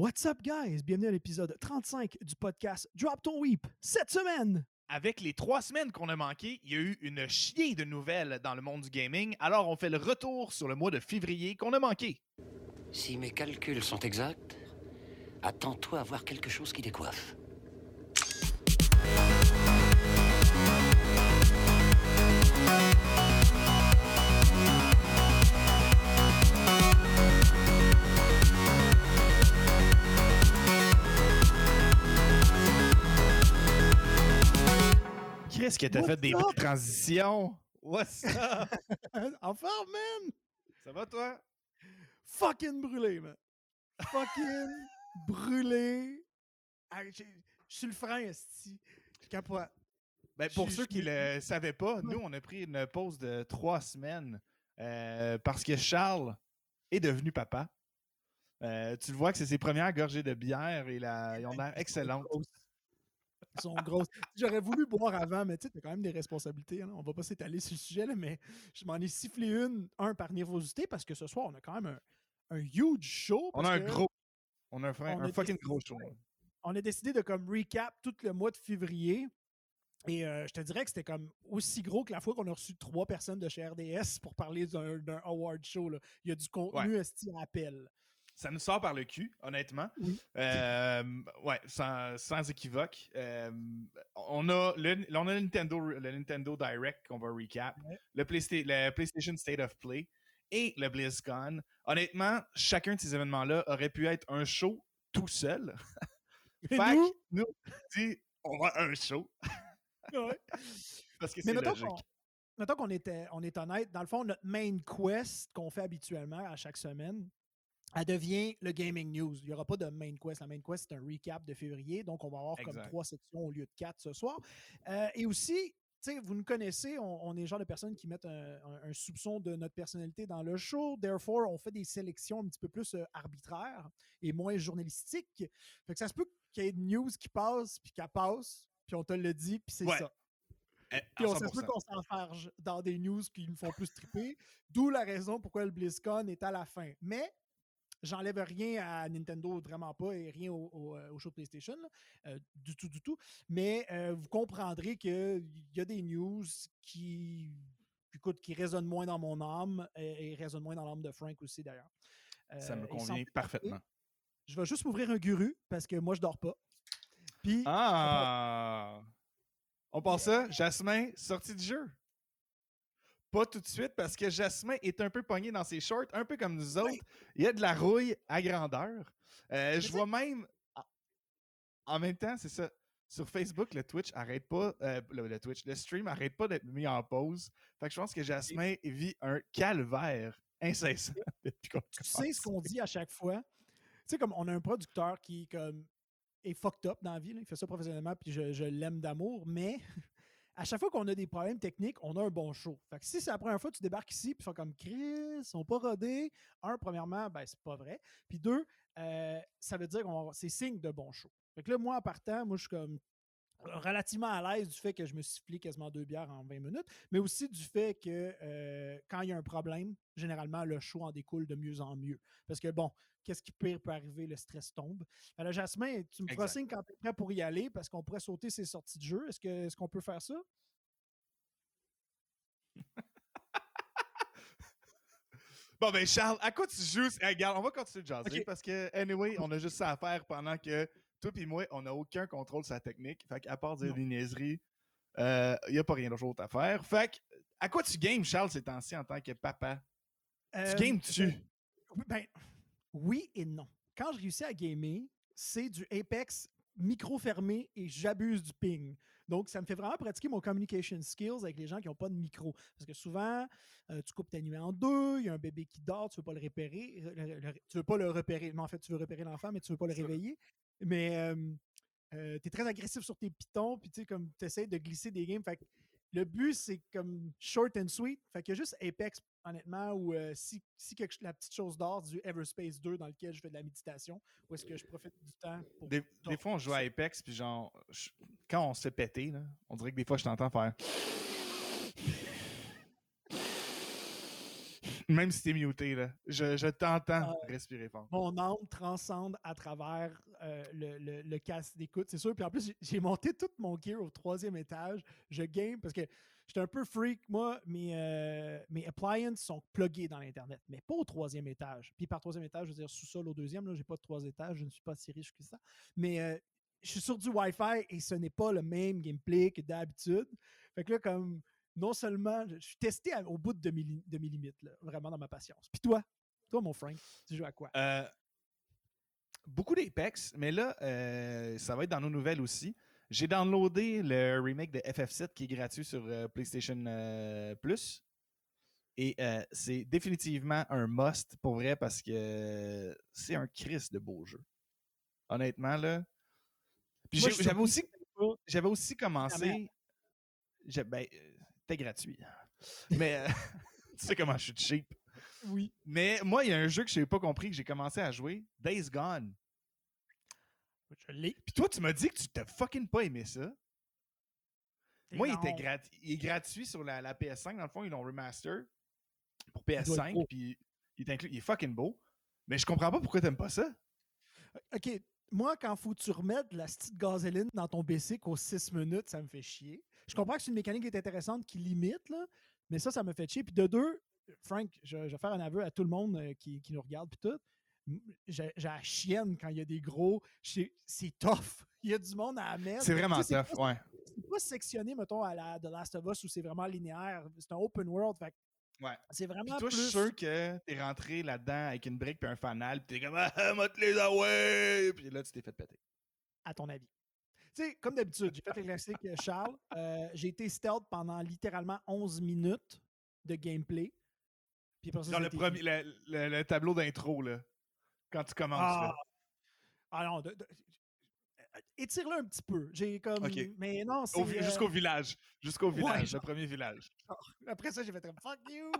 What's up, guys? Bienvenue à l'épisode 35 du podcast Drop Ton Weep. Cette semaine, Avec les trois semaines qu'on a manquées, il y a eu une chier de nouvelles dans le monde du gaming. Alors, on fait le retour sur le mois de février qu'on a manqué. Si mes calculs sont exacts, attends-toi à voir quelque chose qui décoiffe. Qu'est-ce que t'as What's fait des belles transitions? What's up? en forme, man! Ça va, toi? Fucking brûlé, man! Fucking brûlé! Je suis le frein, esti. Je capote. Ben, pour ceux qui ne le savaient pas, nous, on a pris une pause de trois semaines euh, parce que Charles est devenu papa. Euh, tu le vois que c'est ses premières gorgées de bière et la, ils ont l'air excellentes. Ils sont grosses. J'aurais voulu boire avant, mais tu sais, t'as quand même des responsabilités. hein. On va pas s'étaler sur le sujet, là, mais je m'en ai sifflé une, un par nervosité, parce que ce soir, on a quand même un, un huge show. On a un gros. On a un, on un fucking décidé- gros show. On a décidé de comme recap tout le mois de février. Et euh, je te dirais que c'était comme aussi gros que la fois qu'on a reçu trois personnes de chez RDS pour parler d'un award show. là. Il y a du contenu esti à appel. Ça nous sort par le cul, honnêtement. Oui. Euh, ouais, sans, sans équivoque. Euh, on, a le, on a le Nintendo, le Nintendo Direct qu'on va recap, le, Playsta- le PlayStation State of Play et le BlizzCon. Honnêtement, chacun de ces événements-là aurait pu être un show tout seul. Fait que nous, nous, on dit, on va un show ouais. parce que c'est logique. mettons qu'on était, on est honnête, dans le fond, notre main quest qu'on fait habituellement à chaque semaine, elle devient le Gaming News. Il n'y aura pas de main quest. La main quest, c'est un recap de février, donc on va avoir comme trois sections au lieu de quatre ce soir. Euh, et aussi, vous nous connaissez, on, on est le genre de personnes qui mettent un, un- un soupçon de notre personnalité dans le show. Therefore, on fait des sélections un petit peu plus euh, arbitraires et moins journalistiques. Fait que ça se peut qu'il y ait une news qui passe, puis qu'elle passe, puis on te le dit, puis c'est Ouais. ça. Eh, Puis on ça se 100%. peut qu'on s'enfarge dans des news qui nous font plus triper. D'où la raison pourquoi le BlizzCon est à la fin. Mais j'enlève rien à Nintendo, vraiment pas, et rien au, au, euh, au show PlayStation, là, euh, du tout, du tout. Mais euh, vous comprendrez qu'il y a des news qui, écoute, qui résonnent moins dans mon âme et, et résonnent moins dans l'âme de Frank aussi, d'ailleurs. Ça me convient parfaitement. Je vais juste m'ouvrir un guru parce que moi, je dors pas. Puis, Ah! On pense ça, Jasmin, sortie du jeu. Pas tout de suite, parce que Jasmin est un peu pogné dans ses shorts, un peu comme nous autres. Il y a de la rouille à grandeur. Euh, je vois même. en- En même temps, c'est ça. Sur Facebook, le Twitch arrête pas. euh, le, le Twitch, le stream arrête pas d'être mis en pause. Fait que je pense que Jasmin vit un calvaire incessant depuis qu'on tu sais ce qu'on dit à chaque fois? Tu sais, comme on a un producteur qui comme, est fucked up dans la vie, là, il fait ça professionnellement, puis je, je l'aime d'amour, mais à chaque fois qu'on a des problèmes techniques, on a un bon show. Fait que si c'est la première fois que tu débarques ici, puis fais comme Chris, ils sont pas rodés, un, premièrement, ben c'est pas vrai. Puis deux, euh, ça veut dire que c'est signe de bon show. Fait que là, moi, en partant, moi, je suis comme relativement à l'aise du fait que je me sifflais quasiment deux bières en 20 minutes, mais aussi du fait que euh, quand il y a un problème, généralement, le show en découle de mieux en mieux. Parce que bon, qu'est-ce qui pire peut arriver? Le stress tombe. Alors, Jasmin, tu me feras signe quand tu es prêt pour y aller parce qu'on pourrait sauter ces sorties de jeu. Est-ce qu'on peut faire ça? Bon, ben, Charles, à quoi tu joues? Regarde, on va continuer de jaser parce que, anyway, on a juste ça à faire pendant que toi et moi, on n'a aucun contrôle sur la technique. Fait qu'à part dire des niaiseries, il n'y a pas rien d'autre à faire. Fait que, à quoi tu games, Charles, ces temps-ci en tant que papa? Euh, Tu games-tu? Oui, Ben, oui et non. Quand je réussis à gamer, c'est du Apex micro fermé et j'abuse du ping. Donc, ça me fait vraiment pratiquer mon communication skills avec les gens qui n'ont pas de micro. Parce que souvent, euh, tu coupes ta nuit en deux, il y a un bébé qui dort, tu ne veux pas le repérer. le- tu veux pas le repérer. Non, en fait, tu veux repérer l'enfant, mais tu ne veux pas le réveiller. Mais tu es très agressif sur tes pitons, puis tu sais, comme tu essaies de glisser des games. Fait que le but, c'est comme short and sweet. Fait qu'il y a juste Apex, honnêtement, euh, si, si quelque, la petite chose d'or du Everspace 2 dans lequel je fais de la méditation, où est-ce que je profite du temps pour. Des, des fois, on joue à Apex, puis genre, je- quand on se péter, là, on dirait que des fois, je t'entends faire. Même si t'es muté, là. Je, je t'entends respirer fort. Mon âme transcende à travers euh, le, le, le casque d'écoute, c'est sûr. Puis en plus, j'ai- monté tout mon gear au troisième étage. Je game parce que j'étais un peu freak. Moi, mes, euh, mes appliances sont pluggés dans l'Internet, mais pas au troisième étage. Puis par troisième étage, je veux dire sous-sol au deuxième. Là, j'ai pas de trois étages. Je ne suis pas si riche que ça. Mais euh, je suis sur du Wi-Fi et ce n'est pas le même gameplay que d'habitude. Fait que là, comme non seulement, je suis testé à- au bout de mes, de mes limites, là, vraiment dans ma patience. Puis toi, toi, mon Frank, tu joues à quoi? Euh, beaucoup d'Apex, mais là, euh, ça va être dans nos nouvelles aussi. J'ai downloadé le remake de FF7 qui est gratuit sur euh, PlayStation Plus. Et c'est définitivement un must pour vrai parce que c'est un Chris de beau jeu. Honnêtement, là. Puis j'avais aussi, commencé. Ben, c'était gratuit. Mais euh, tu sais comment je suis cheap. Oui. Mais moi, il y a un jeu que je n'ai pas compris que j'ai commencé à jouer, Days Gone. Je l'ai. Puis toi, tu m'as dit que tu t'as fucking pas aimé ça. Moi, il, était grat- il est gratuit sur la, la PS5. Dans le fond, ils l'ont remaster pour doit être PS5. beau. Puis il est inclus. Il est fucking beau. Mais je comprends pas pourquoi t'aimes pas ça. OK. Moi, quand faut que tu remettes de la petite gasoline dans ton basic aux 6 minutes, ça me fait chier. Je comprends que c'est une mécanique qui est intéressante qui limite, là, mais ça, ça me fait chier. Puis de deux, Frank, je, je vais faire un aveu à tout le monde euh, qui, qui nous regarde, puis tout. J'ai la chienne quand il y a des gros. C'est tough. Il y a du monde à mettre. C'est vraiment Tu sais, tough, pas- ouais. C'est pas sectionné, mettons, à la The Last of Us où c'est vraiment linéaire. C'est un open world. fait Ouais. C'est vraiment Puis toi, je plus... suis sûr que t'es rentré là-dedans avec une brique puis un fanal. Puis t'es comme, ah, les away! Puis là, tu t'es fait péter. à ton avis? Tu sais, comme d'habitude, j'ai fait le classique euh, Charles. Euh, j'ai été stealth pendant littéralement 11 minutes de gameplay. Puis après ça, Dans le, premier, le, le- le tableau d'intro, là. Quand tu commences, Ah, là. ah non, de- de- étire-le un petit peu. J'ai comme. Mais non, c'est. Euh, Jusqu'au village. Jusqu'au ouais, village, le premier village. Après ça, j'ai fait comme fuck you.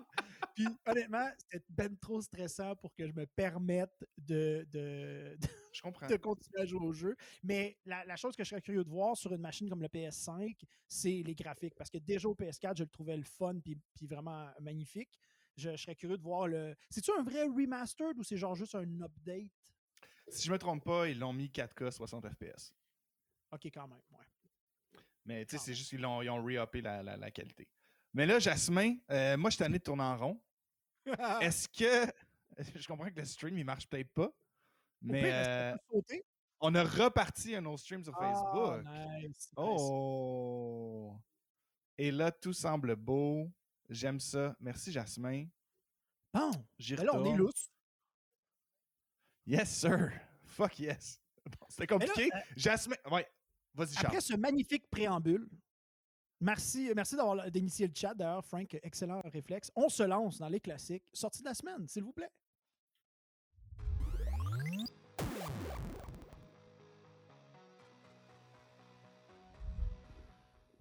Puis honnêtement, c'était ben trop stressant pour que je me permette de, de, Je comprends. de continuer à jouer au jeu. Mais la, la chose que je serais curieux de voir sur une machine comme le PS5, c'est les graphiques. Parce que déjà au PS4, je le trouvais le fun puis, vraiment magnifique. Je, je serais curieux de voir le. C'est-tu un vrai remastered ou c'est genre juste un update? Si je me trompe pas, ils l'ont mis 4K 60 FPS. Ok, quand même. Ouais. Mais tu sais, c'est juste qu'ils ont, ils ont re-uppé la, la- la qualité. Mais là, Jasmin, euh, moi, je suis tanné de tourner en rond. Est-ce que. Je comprends que le stream, il marche peut-être pas. Mais pire, euh, sauter? on a reparti un autre stream sur Ah, Facebook. nice, nice. Oh! Et là, tout semble beau. J'aime ça. Merci, Jasmin. Bon, J'y ben là, on est lousse. Yes, sir. Fuck yes. Bon, C'était Mais là, compliqué. euh, Jasmin. Ouais. Vas-y, Charles. Après ce magnifique préambule, merci, merci d'avoir d'initier le chat. D'ailleurs, Frank, excellent réflexe. On se lance dans les classiques. Sortie de la semaine, s'il vous plaît.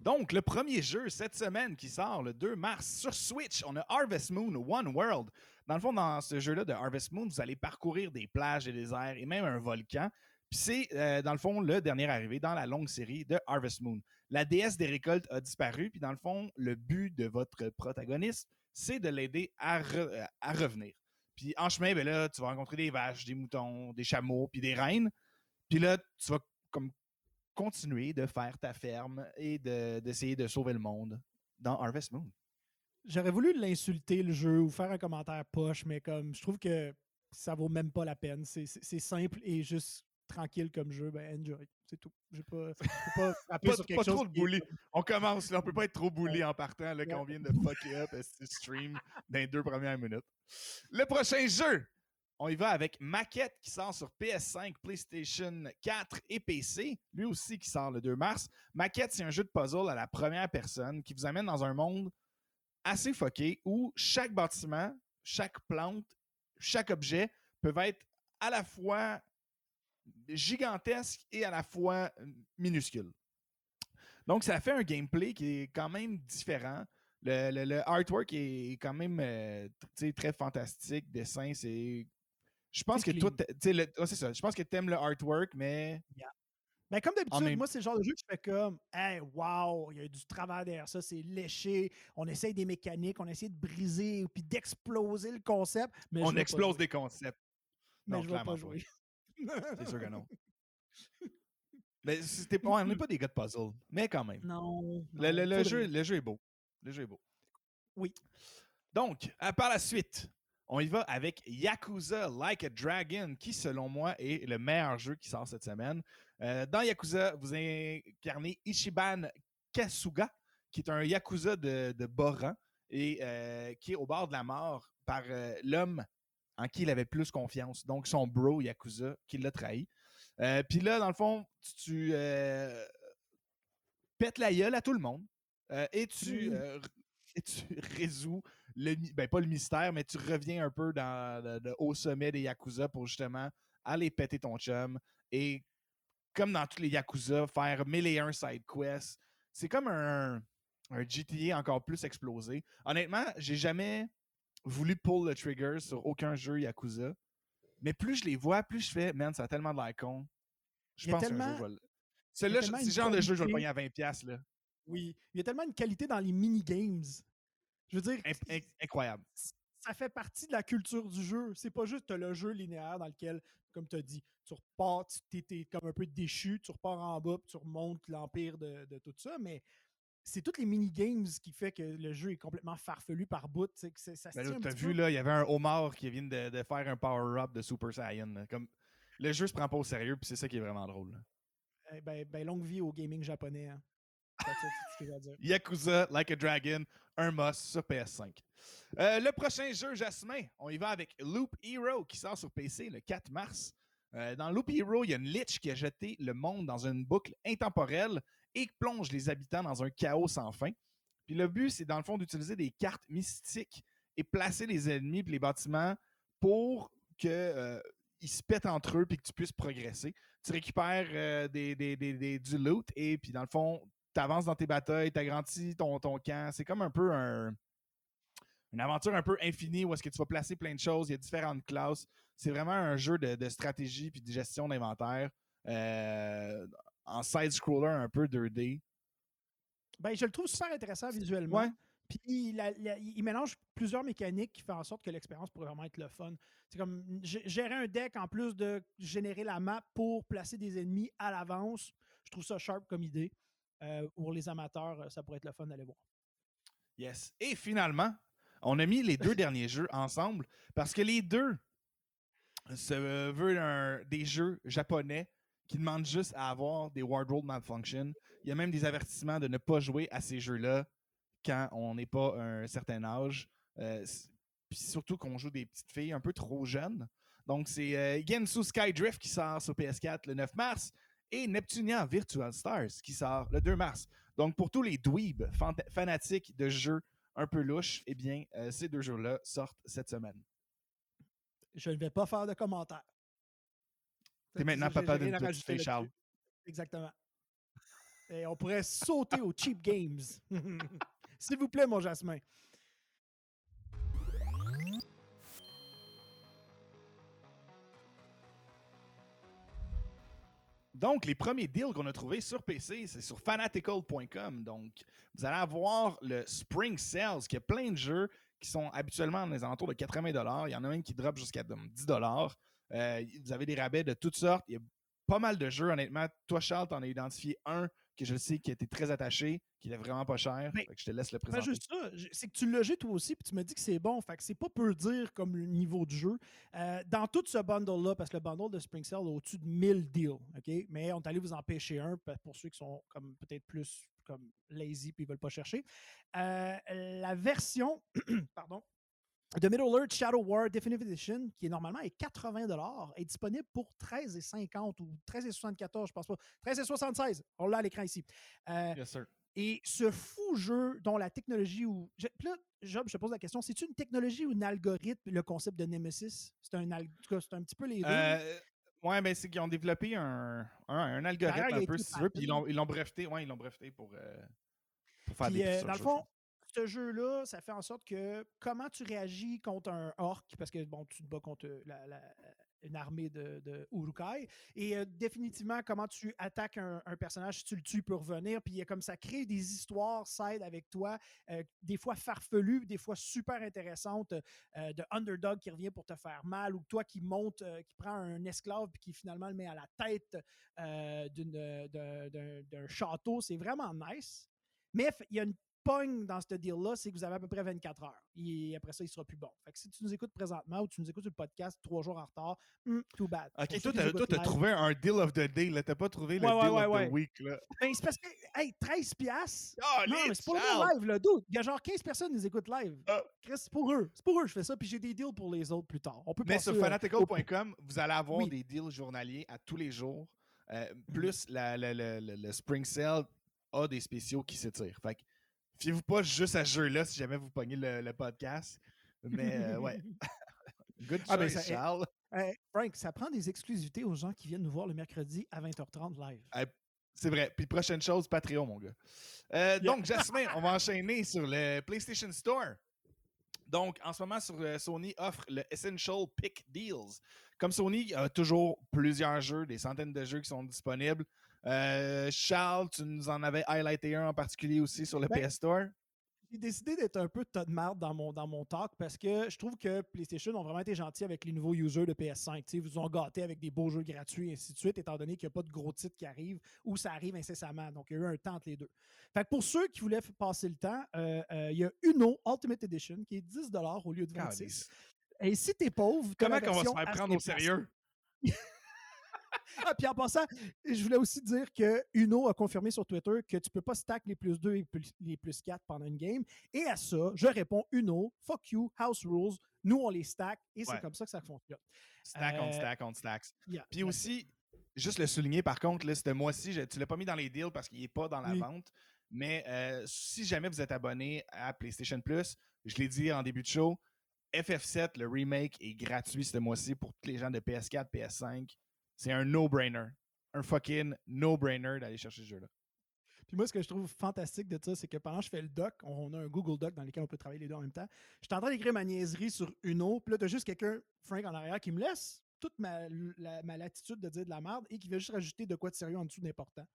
Donc, le premier jeu cette semaine qui sort le 2 mars sur Switch, on a Harvest Moon One World. Dans le fond, dans ce jeu-là de Harvest Moon, vous allez parcourir des plages, des déserts et même un volcan. Puis c'est, euh, dans le fond, le dernier arrivé dans la longue série de Harvest Moon. La déesse des récoltes a disparu, puis dans le fond, le but de votre protagoniste, c'est de l'aider à, re- à revenir. Puis en chemin, ben là, tu vas rencontrer des vaches, des moutons, des chameaux, puis des reines. Puis là, tu vas comme continuer de faire ta ferme et de- d'essayer de, sauver le monde dans Harvest Moon. J'aurais voulu l'insulter, le jeu, ou faire un commentaire poche, mais comme je trouve que ça vaut même pas la peine. C'est- simple et juste tranquille comme jeu. Ben, enjoy. C'est tout. J'ai pas, pas Pas, sur pas quelque chose trop est bully. On commence, là, on peut pas être trop bully en partant, là, quand Ouais. on vient de fucker up ce stream dans les deux premières minutes. Le prochain jeu, on y va avec Maquette qui sort sur PS5, PlayStation 4 et PC. Lui aussi qui sort le 2 mars. Maquette, c'est un jeu de puzzle à la première personne qui vous amène dans un monde assez fucké où chaque bâtiment, chaque plante, chaque objet peuvent être à la fois gigantesque et à la fois euh, minuscule. Donc, ça fait un gameplay qui est quand même différent. Le, artwork est quand même euh, très fantastique. Dessin, c'est. Je pense que toi, ouais, c'est ça. Je pense que tu aimes le artwork, mais Yeah. Ben, comme d'habitude, même- moi, c'est le genre de jeu que je fais comme Hey, wow, il y a du travail derrière ça, c'est léché. On essaye des mécaniques, on essaie de briser puis d'exploser le concept. Mais On explose des concepts. Mais Non, je vais pas jouer. C'est sûr que non. Mais c'était on n'est pas des gars de puzzle, mais quand même. Non. Le, le- le jeu, le jeu est beau. Le jeu est beau. Oui. Donc, à par la suite, on y va avec Yakuza Like a Dragon, qui, selon moi, est le meilleur jeu qui sort cette semaine. Euh, dans Yakuza, vous incarnez Ichiban Kasuga, qui est un Yakuza de, rang et euh, qui est au bord de la mort par euh, l'homme en qui il avait plus confiance, donc son bro Yakuza, qui l'a trahi. Euh, Puis là, dans le fond, tu, tu, pètes la gueule à tout le monde et, tu, r- et tu résous, le, ben pas le mystère, mais tu reviens un peu dans le, le haut sommet des Yakuza pour justement aller péter ton chum et, comme dans tous les Yakuza, faire mille et un side quests. C'est comme un, un GTA encore plus explosé. Honnêtement, j'ai jamais voulu pull le trigger sur aucun jeu Yakuza. Mais plus je les vois, plus je fais, man, ça a tellement de l'air con. Je pense tellement- tellement c'est le genre de jeu, je vais le payer à 20$. Là. Oui. Il y a tellement une qualité dans les mini-games. Je veux dire, Inc- inc- incroyable. ça fait partie de la culture du jeu. C'est pas juste le jeu linéaire dans lequel, comme tu as dit, tu repars, tu t'es, comme un peu déchu, tu repars en bas, puis tu remontes l'empire de, de tout ça, mais c'est toutes les mini-games qui fait que le jeu est complètement farfelu par bout. tu que ça Ben t'as petit vu, peu. là, il y avait un homard qui vient de, de faire un power-up de Super Saiyan. là. Comme, le jeu se prend pas au sérieux, puis c'est ça qui est vraiment drôle. Eh ben, ben, longue vie au gaming japonais. Hein. Yakuza Like a Dragon, un must sur PS5. Euh, le prochain jeu, Jasmin, on y va avec Loop Hero qui sort sur PC le 4 mars. Euh, dans Loop Hero, il y a une lich qui a jeté le monde dans une boucle intemporelle et qui plonge les habitants dans un chaos sans fin. Puis le but, c'est dans le fond d'utiliser des cartes mystiques et placer les ennemis et les bâtiments pour que euh, se pètent entre eux puis que tu puisses progresser. Tu récupères du loot et puis dans le fond, tu avances dans tes batailles, tu agrandis ton, ton camp. C'est comme un peu un- une aventure un peu infinie où est-ce que tu vas placer plein de choses. Il y a différentes classes. C'est vraiment un jeu de, de stratégie puis de gestion d'inventaire euh, en side-scroller un peu 2D. Ben, je le trouve super intéressant visuellement. Ouais. Puis la- il mélange plusieurs mécaniques qui font en sorte que l'expérience pourrait vraiment être le fun. C'est comme gérer un deck en plus de générer la map pour placer des ennemis à l'avance. Je trouve ça sharp comme idée. Euh, pour les amateurs, euh, ça pourrait être le fun d'aller voir. Yes. Et finalement, on a mis les deux derniers jeux ensemble parce que les deux se veulent un- des jeux japonais qui demandent juste à avoir des wardrobe malfunction. Il y a même des avertissements de ne pas jouer à ces jeux-là quand on n'est pas un certain âge. Euh, Puis surtout qu'on joue des petites filles un peu trop jeunes. Donc c'est euh, Gensu Skydrift qui sort sur PS4 le 9 mars et Neptunia Virtual Stars qui sort le 2 mars. Donc, pour tous les dweebs fanatiques de jeux un peu louches, eh bien, euh, ces deux jeux-là sortent cette semaine. Je ne vais pas faire de commentaires. T'es maintenant papa rajouter fille, Charles. Exactement. Et on pourrait sauter aux cheap games. S'il vous plaît, mon Jasmin. Donc, les premiers deals qu'on a trouvés sur PC, c'est sur fanatical.com. Donc, vous allez avoir le Spring Sales, qui a plein de jeux qui sont habituellement dans les alentours de 80 Il y en a même qui drop jusqu'à comme 10 Euh, Vous avez des rabais de toutes sortes. Il y a pas mal de jeux, honnêtement. Toi, Charles, t'en as identifié un que je sais qui a été très attaché, qui est vraiment pas cher. Fait que je te laisse le présenter. juste ça, j- c'est que tu l'as joué toi aussi, puis tu me dis que c'est bon. Fait que c'est pas peu dire comme le niveau du jeu. Euh, dans tout ce bundle-là, parce que le bundle de Spring Cell a au-dessus de 1000 deals, OK? Mais on est allé vous en pêcher un pour ceux qui sont comme peut-être plus comme lazy puis ils veulent pas chercher. Euh, la version, pardon, de Middle Earth Shadow War Definitive Edition, qui est normalement est 80 est disponible pour 13,50 ou 13,74, je pense pas. 13,76. On l'a à l'écran ici. Euh, Yes, sir. et ce fou jeu dont la technologie ou. là, Job, je te pose la question c'est-tu une technologie ou un algorithme, le concept de Nemesis? C'est un, al- c'est un petit peu les deux. Euh, ouais, ben c'est qu'ils ont développé un, un, un algorithme un peu, si tu veux, puis ils l'ont, breveté. Ouais, ils l'ont breveté pour, euh, pour faire Puis, des euh, dans le fond, ce jeu-là, ça fait en sorte que comment tu réagis contre un orc, parce que bon, tu te bats contre une armée de, Urukai. Et euh, définitivement, comment tu attaques un, personnage, si tu le tues, peut revenir. Puis comme ça crée des histoires side avec toi, euh, des fois farfelues, des fois super intéressantes, euh, de underdog qui revient pour te faire mal, ou toi qui monte, qui prend un esclave puis qui finalement le met à la tête d'un château. C'est vraiment nice. Mais il y a une pogne dans ce deal-là, c'est que vous avez à peu près 24 heures. Et après ça, il sera plus bon. Fait que si tu nous écoutes présentement ou tu nous écoutes sur le podcast trois jours en retard, hmm, too bad. Ok, toi, t'as trouvé un deal of the day, là. T'as pas trouvé le Ouais, deal ouais, of ouais. the week, là. Ben, c'est parce que, hey, 13 piastres. Non, mais c'est pour le live, là, dude. Il y a genre 15 personnes qui nous écoutent live. Chris, c'est pour eux. C'est pour eux je fais ça, puis j'ai des deals pour les autres plus tard. On peut Mais sur euh, fanatical.com, vous allez avoir Oui. des deals journaliers à tous les jours. Euh, Mm-hmm. plus la- la- la- la- le Spring Sale a des spéciaux qui s'étirent. Fait que fiez-vous pas juste à ce jeu-là si jamais vous pognez le, le podcast. Mais euh, ouais. Good Ah, ben, ça- Charles. Hey, Frank, ça prend des exclusivités aux gens qui viennent nous voir le mercredi à 20h30 live. C'est vrai. Puis prochaine chose, Patreon, mon gars. Euh, Donc, Jasmine, on va enchaîner sur le PlayStation Store. Donc, en ce moment, sur euh, Sony offre le Essential Pick Deals. Comme Sony a toujours plusieurs jeux, des centaines de jeux qui sont disponibles. Euh, Charles, tu nous en avais highlighté un en particulier aussi sur le Ben, PS Store. J'ai décidé d'être un peu tas de marde dans mon, dans mon talk parce que je trouve que PlayStation ont vraiment été gentils avec les nouveaux users de PS5. Tu sais, Ils vous ont gâté avec des beaux jeux gratuits et ainsi de suite, étant donné qu'il n'y a pas de gros titres qui arrivent ou ça arrive incessamment. Donc, il y a eu un temps entre les deux. Fait que pour ceux qui voulaient passer le temps, euh, euh, il y a Uno Ultimate Edition qui est 10 au lieu de 26 Calice. Et si t'es pauvre, Comment qu'on va se faire prendre au 5 piastres. sérieux? Ah, puis en passant, je voulais aussi dire que Uno a confirmé sur Twitter que tu peux pas stack les plus 2 et plus- les plus 4 pendant une game. Et à ça, je réponds Uno, fuck you, house rules, nous on les stack et c'est Ouais. comme ça que ça fonctionne. Stack on Euh, stack on stacks. Yeah, Puis aussi, juste le souligner par contre, là, ce mois-ci, tu l'as pas mis dans les deals parce qu'il n'est pas dans la Oui. vente. Mais euh, si jamais vous êtes abonné à PlayStation Plus, je l'ai dit en début de show, FF7, le remake, est gratuit ce mois-ci pour tous les gens de PS4, PS5. C'est un no-brainer. Un fucking no-brainer d'aller chercher ce jeu-là. Puis moi, ce que je trouve fantastique de ça, c'est que pendant que je fais le doc, on a un Google Doc dans lequel on peut travailler les deux en même temps. Je suis en train d'écrire ma niaiserie sur Uno, puis là, t'as juste quelqu'un, Frank, en arrière, qui me laisse toute ma, la- ma latitude de dire de la merde et qui veut juste rajouter de quoi de sérieux en dessous d'important.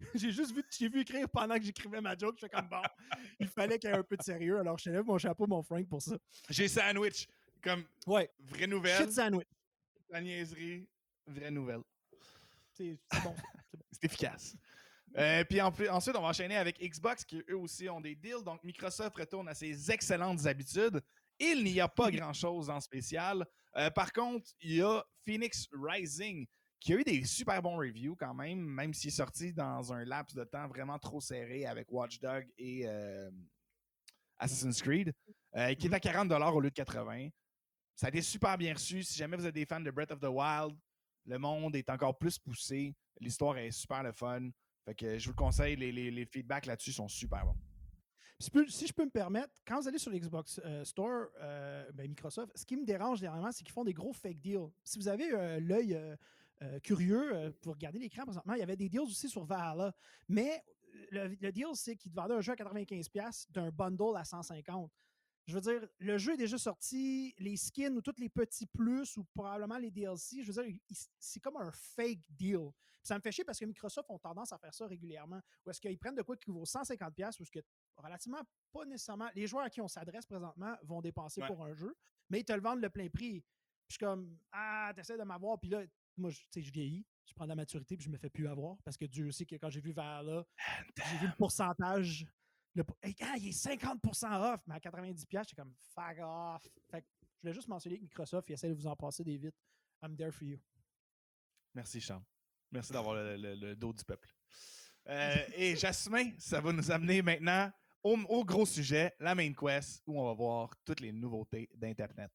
j'ai juste vu, j'ai vu écrire pendant que j'écrivais ma joke, je fais comme bon, il fallait qu'il y ait un peu de sérieux, alors je te lève mon chapeau, mon Frank, pour ça. J'ai sandwich comme Ouais, vraie nouvelle. shit sandwich. La niaiserie, vraie nouvelle. C'est c'est bon. C'est efficace. Euh, puis en plus- ensuite, on va enchaîner avec Xbox qui eux aussi ont des deals. Donc Microsoft retourne à ses excellentes habitudes. Il n'y a pas grand-chose en spécial. Euh, par contre, il y a Phoenix Rising qui a eu des super bons reviews quand même, même s'il est sorti dans un laps de temps vraiment trop serré avec Watch Dogs et euh, Assassin's Creed, qui est à 40$ au lieu de 80$. Ça a été super bien reçu. Si jamais vous êtes des fans de Breath of the Wild, le monde est encore plus poussé. L'histoire est super le fun. Fait que je vous le conseille, les, les- les feedbacks là-dessus sont super bons. Si, je peux- me permettre, quand vous allez sur l'Xbox euh, Store, euh, ben, Microsoft, ce qui me dérange dernièrement, c'est qu'ils font des gros fake deals. Si vous avez euh, l'œil curieux, vous regardez l'écran présentement, il y avait des deals aussi sur Valhalla. Mais le, deal, c'est qu'ils vendaient un jeu à 95$ d'un bundle à 150$. Je veux dire, le jeu est déjà sorti, les skins ou tous les petits plus ou probablement les DLC, je veux dire, c'est comme un fake deal. Puis ça me fait chier parce que Microsoft ont tendance à faire ça régulièrement. Ou est-ce qu'ils prennent de quoi qui vaut 150$ ou est-ce que relativement pas nécessairement. Les joueurs à qui on s'adresse présentement vont dépenser Ouais. pour un jeu, mais ils te le vendent le plein prix. Puis je suis comme Ah, t'essaies de m'avoir, puis là, moi, je- tu sais, je vieillis, je prends de la maturité, puis je me fais plus avoir parce que Dieu sait que quand j'ai vu vers là, j'ai vu le pourcentage. Le, pour- Hey, ah, il est 50% off, mais à 90$, j'étais comme fuck off. Fait que je voulais juste mentionner que Microsoft, il essaie de vous en passer des vite. I'm there for you. Merci, Charles. Merci d'avoir le, le- le dos du peuple. Euh, et Jasmin, ça va nous amener maintenant au, au gros sujet, la main quest, où on va voir toutes les nouveautés d'Internet.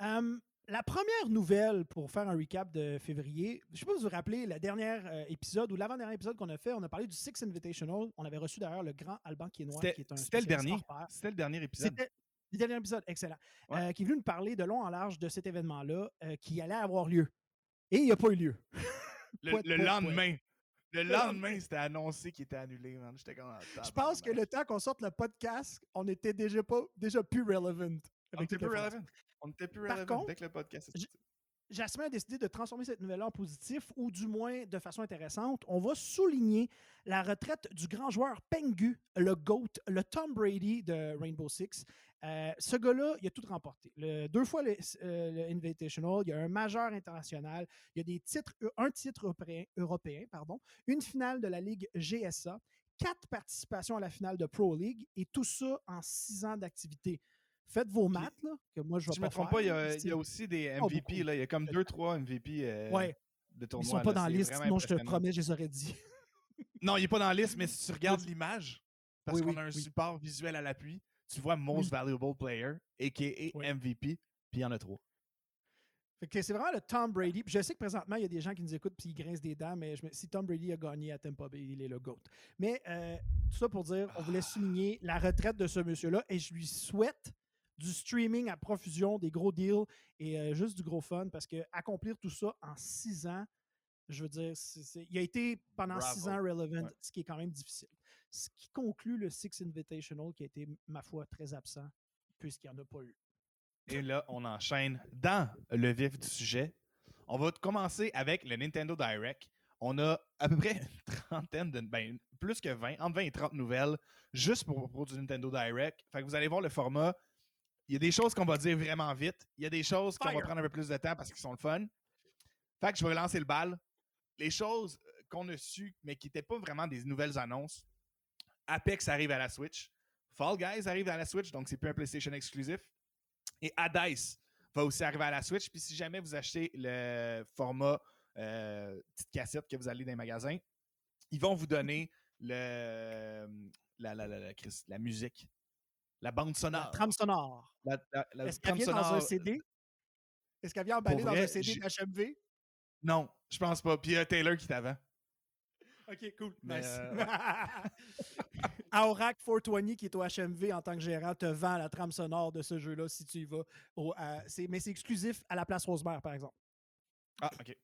Hum, la première nouvelle, pour faire un recap de février, je ne sais pas si vous vous rappelez, le dernier euh, épisode ou l'avant-dernier épisode qu'on a fait, on a parlé du Six Invitational. On avait reçu d'ailleurs le grand Alban Quénois, qui est un c'était le dernier. C'était le dernier épisode. C'était le dernier épisode, excellent. Ouais. Euh, qui est venu nous parler de long en large de cet événement-là euh, qui allait avoir lieu. Et il n'y a pas eu lieu. Le, lendemain. Le lendemain, c'était annoncé qu'il était annulé, man. J'étais comme. ah, Je pense que le temps qu'on sorte le podcast, on était déjà, pas, déjà plus relevant. On était plus relevant. On était plus Par relevant contre, dès que le podcast est. Jasmin a décidé de transformer cette nouvelle-là en positif, ou du moins de façon intéressante. On va souligner la retraite du grand joueur Pengu, le GOAT, le Tom Brady de Rainbow Six. Euh, ce gars-là, il a tout remporté. Le- deux fois le, euh, le Invitational, il y a un majeur international, il y a des titres, euh, un titre européen, européen, pardon, une finale de la Ligue GSA, quatre participations à la finale de Pro League, et tout ça en six ans d'activité. Faites vos maths, là, que moi je vais Si je me pas trompe pas, il y, a, là, il y a aussi des MVP. là. Il y a comme 2-3 MVP euh, Ouais. de Ils tournois. sont pas là. dans la liste, sinon je te promets, je les aurais dit. Non, il n'est pas dans la liste, mais si tu regardes l'image, parce Oui, qu'on oui, a un support visuel à l'appui, tu vois Most Valuable Player, a.k.a. MVP, puis il y en a trois. Fait que c'est vraiment le Tom Brady. Puis je sais que présentement, il y a des gens qui nous écoutent et ils grincent des dents, mais je me- si Tom Brady a gagné à Tampa Bay, il est le GOAT. Mais euh, tout ça pour dire, on voulait souligner la retraite de ce monsieur-là et je lui souhaite du streaming à profusion, des gros deals et euh, juste du gros fun parce que accomplir tout ça en six ans, je veux dire, il a été pendant six ans relevant, Ouais. ce qui est quand même difficile. Ce qui conclut le Six Invitational qui a été, ma foi, très absent puisqu'il n'y en a pas eu. Et là, on enchaîne dans le vif du sujet. On va commencer avec le Nintendo Direct. On a à peu près une trentaine, de, ben, plus que 20, entre 20 et 30 nouvelles, juste pour, pour du Nintendo Direct. Fait que vous allez voir le format. Il y a des choses qu'on va dire vraiment vite. Il y a des choses qu'on va prendre un peu plus de temps parce qu'ils sont le fun. Fait que je vais lancer le bal. Les choses euh, qu'on a su, mais qui n'étaient pas vraiment des nouvelles annonces. Apex arrive à la Switch. Fall Guys arrive à la Switch, donc c'est plus un PlayStation exclusif. Et Hades va aussi arriver à la Switch. Puis si jamais vous achetez le format euh, petite cassette que vous allez dans les magasins, ils vont vous donner le, la, la, la, la, Chris, la musique, la bande La sonore. trame sonore. La- la- la Est-ce qu'elle vient dans un sonore- CD? Est-ce qu'elle vient emballée dans un CD d'HMV? Non, je pense pas. Puis il y a Taylor qui t'avant. Ok, cool. Mais, Nice. euh, Aurac 420, qui est au HMV en tant que gérant, te vend la trame sonore de ce jeu-là si tu y vas. au- mais c'est exclusif à la place Rosemère, par exemple. Ah, ok.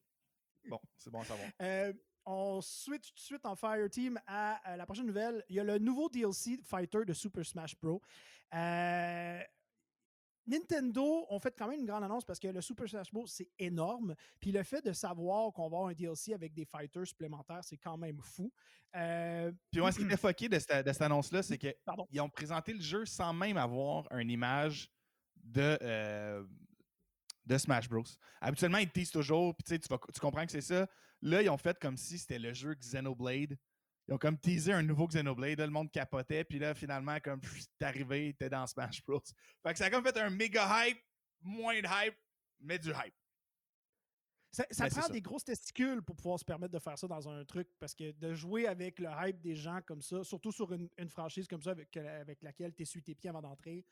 Bon, c'est bon à savoir. Euh, on switch tout de suite en Fire Team à, à la prochaine nouvelle. Il y a le nouveau DLC Fighter de Super Smash Bros. Euh, Nintendo ont fait quand même une grande annonce parce que le Super Smash Bros, c'est énorme. Puis le fait de savoir qu'on va avoir un DLC avec des fighters supplémentaires, c'est quand même fou. Euh, Puis moi, ce qui était fucké de cette, annonce-là, c'est qu'ils ont présenté le jeu sans même avoir une image de, euh, de Smash Bros. Habituellement, ils te teasent toujours, puis tu sais, tu vas- tu comprends que c'est ça. Là, ils ont fait comme si c'était le jeu Xenoblade. Ils ont comme teasé un nouveau Xenoblade, là, le monde capotait, puis là, finalement, comme t'es arrivé, t'es dans Smash Bros. Fait que ça a comme fait un méga hype, moins de hype, mais du hype. Ça, ça Ben, prend ça. des grosses testicules pour pouvoir se permettre de faire ça dans un truc parce que de jouer avec le hype des gens comme ça, surtout sur une, une franchise comme ça avec, avec laquelle tu essuies tes pieds avant d'entrer,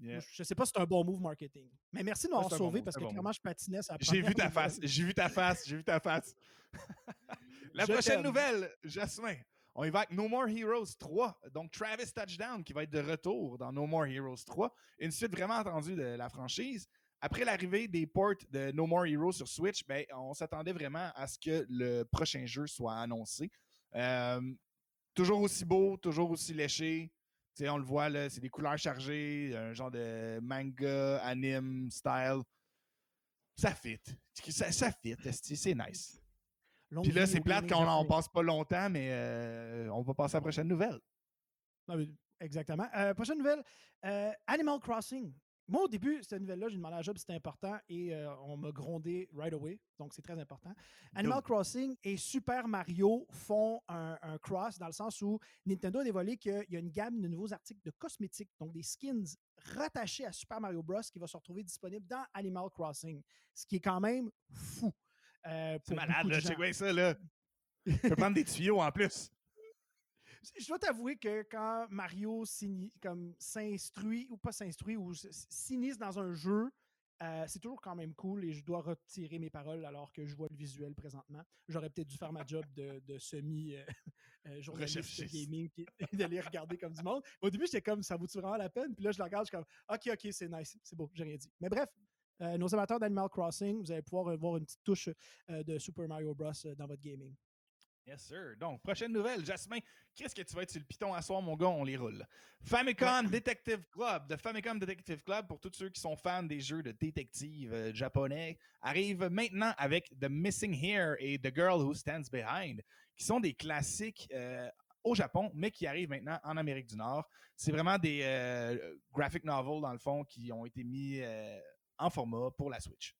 Yeah. je sais pas si c'est un bon move marketing. Mais merci de m'avoir bon sauvé parce que bon clairement, je patinais. ça J'ai vu ta face, j'ai vu ta face, j'ai vu ta face. La Je prochaine nouvelle, Jasmin. On y va avec No More Heroes 3. Donc, Travis Touchdown qui va être de retour dans No More Heroes 3. Une suite vraiment attendue de la franchise. Après l'arrivée des ports de No More Heroes sur Switch, ben, on s'attendait vraiment à ce que le prochain jeu soit annoncé. Euh, toujours aussi beau, toujours aussi léché. Sais, on le voit, là, c'est des couleurs chargées, un genre de manga, anime, style. Ça fit. Ça, ça fit, c'est nice. Longue Puis là, c'est plate qu'on n'en japonais. passe pas longtemps, mais euh, on va passer à la prochaine nouvelle. Non, mais exactement. Euh, prochaine nouvelle, euh, Animal Crossing. Moi, au début, cette nouvelle-là, j'ai demandé à Job si c'était important et euh, on m'a grondé right away. Donc, c'est très important. Animal Dude. Crossing et Super Mario font un, un cross dans le sens où Nintendo a dévoilé qu'il y a une gamme de nouveaux articles de cosmétiques, donc des skins rattachés à Super Mario Bros. qui va se retrouver disponible dans Animal Crossing, ce qui est quand même fou. euh, C'est malade, là. Check bien ça, là? Je peux prendre des tuyaux en plus. Je dois t'avouer que quand Mario s'instruit ou pas s'instruit ou s'initie dans un jeu, euh, c'est toujours quand même cool et je dois retirer mes paroles alors que je vois le visuel présentement. J'aurais peut-être dû faire ma job de, de semi euh, euh, gaming puis d'aller regarder comme du monde. Au début, j'étais comme ça vaut-tu vraiment la peine? Puis là, je le regarde, je suis comme OK, OK, c'est nice, c'est beau, j'ai rien dit. Mais bref, nos amateurs d'Animal Crossing, vous allez pouvoir voir une petite touche de Super Mario Bros. dans votre gaming. Yes, sir. Donc, prochaine nouvelle, Jasmin. Qu'est-ce que tu vas être sur le piton à soir, mon gars? On les roule. Famicom Detective Club. The Famicom Detective Club, pour tous ceux qui sont fans des jeux de détective euh, japonais, arrive maintenant avec The Missing Here et The Girl Who Stands Behind, qui sont des classiques euh, au Japon, mais qui arrivent maintenant en Amérique du Nord. C'est vraiment des euh, graphic novels, dans le fond, qui ont été mis en format pour la Switch.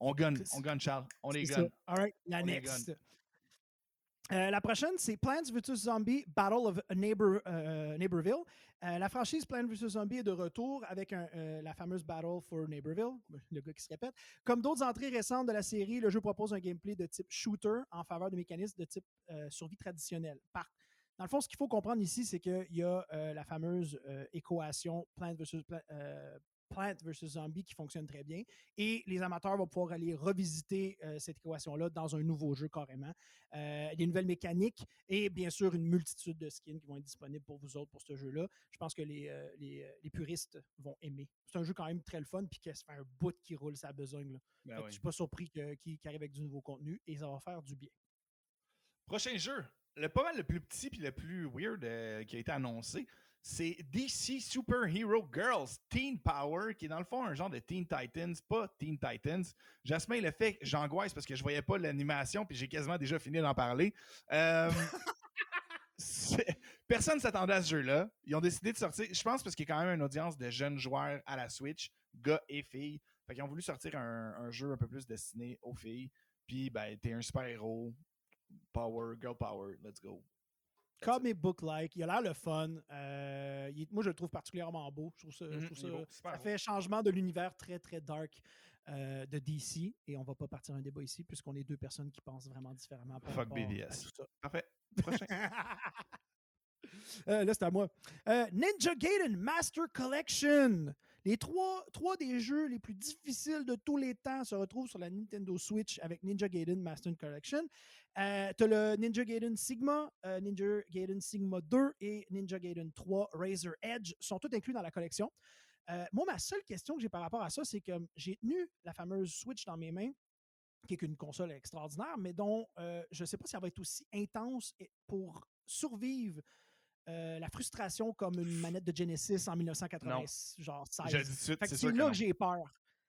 On gun, on gun, Charles. On les C'est ça. gun. All right, la On next. Euh, la prochaine, c'est Plants vs. Zombie Battle of Neighbor, euh, Neighborville. Euh, la franchise Plants vs. Zombie est de retour avec un, euh, la fameuse Battle for Neighborville, le gars qui se répète. Comme d'autres entrées récentes de la série, le jeu propose un gameplay de type shooter en faveur de mécanismes de type euh, survie traditionnelle. Par- dans le fond, ce qu'il faut comprendre ici, c'est qu'il y a euh, la fameuse euh, équation Plant vs. Pla- euh, Plant versus Zombie qui fonctionne très bien. Et les amateurs vont pouvoir aller revisiter euh, cette équation-là dans un nouveau jeu carrément. Euh, des nouvelles mécaniques et bien sûr une multitude de skins qui vont être disponibles pour vous autres pour ce jeu-là. Je pense que les, euh, les, euh, les puristes vont aimer. C'est un jeu quand même très le fun puis que ça fait un bout qui roule sa besogne. là. Ben oui. Je suis pas surpris qu'il arrive avec du nouveau contenu et ça va faire du bien. Prochain jeu, le pas mal le plus petit puis le plus weird euh, qui a été annoncé, c'est DC Super Hero Girls Teen Power, qui est dans le fond un genre de Teen Titans, pas Teen Titans. Jasmin le fait, j'angoisse parce que je voyais pas l'animation puis j'ai quasiment déjà fini d'en parler. Euh, Personne s'attendait à ce jeu-là. Ils ont décidé de sortir, je pense parce qu'il y a quand même une audience de jeunes joueurs à la Switch, gars et filles. Fait qu'ils ont voulu sortir un, un jeu un peu plus destiné aux filles. Puis, ben, t'es un super-héros, Power, girl power, let's go. Comic book-like, il a l'air le fun. Euh, il moi, je le trouve particulièrement beau. Je trouve ça, je Mhm, trouve ça- beau, ça fait changement de l'univers très, très dark euh, de DC. Et on va pas partir un débat ici, puisqu'on est deux personnes qui pensent vraiment différemment par Fuck ça. Parfait. Prochain. Euh, là, c'est à moi. Ninja Gaiden Master Collection. Les trois, des jeux les plus difficiles de tous les temps se retrouvent sur la Nintendo Switch avec Ninja Gaiden Master Collection. Euh, tu as le Ninja Gaiden Sigma, euh, Ninja Gaiden Sigma 2 et Ninja Gaiden 3 Razor Edge sont tous inclus dans la collection. Euh, moi, ma seule question que j'ai par rapport à ça, c'est que j'ai tenu la fameuse Switch dans mes mains, qui est une console extraordinaire, mais dont je ne sais pas si elle va être aussi intense pour survivre euh, la frustration comme une manette de Genesis en 1980, genre 16. Je le dis tout de suite, Fait que c'est là que j'ai peur.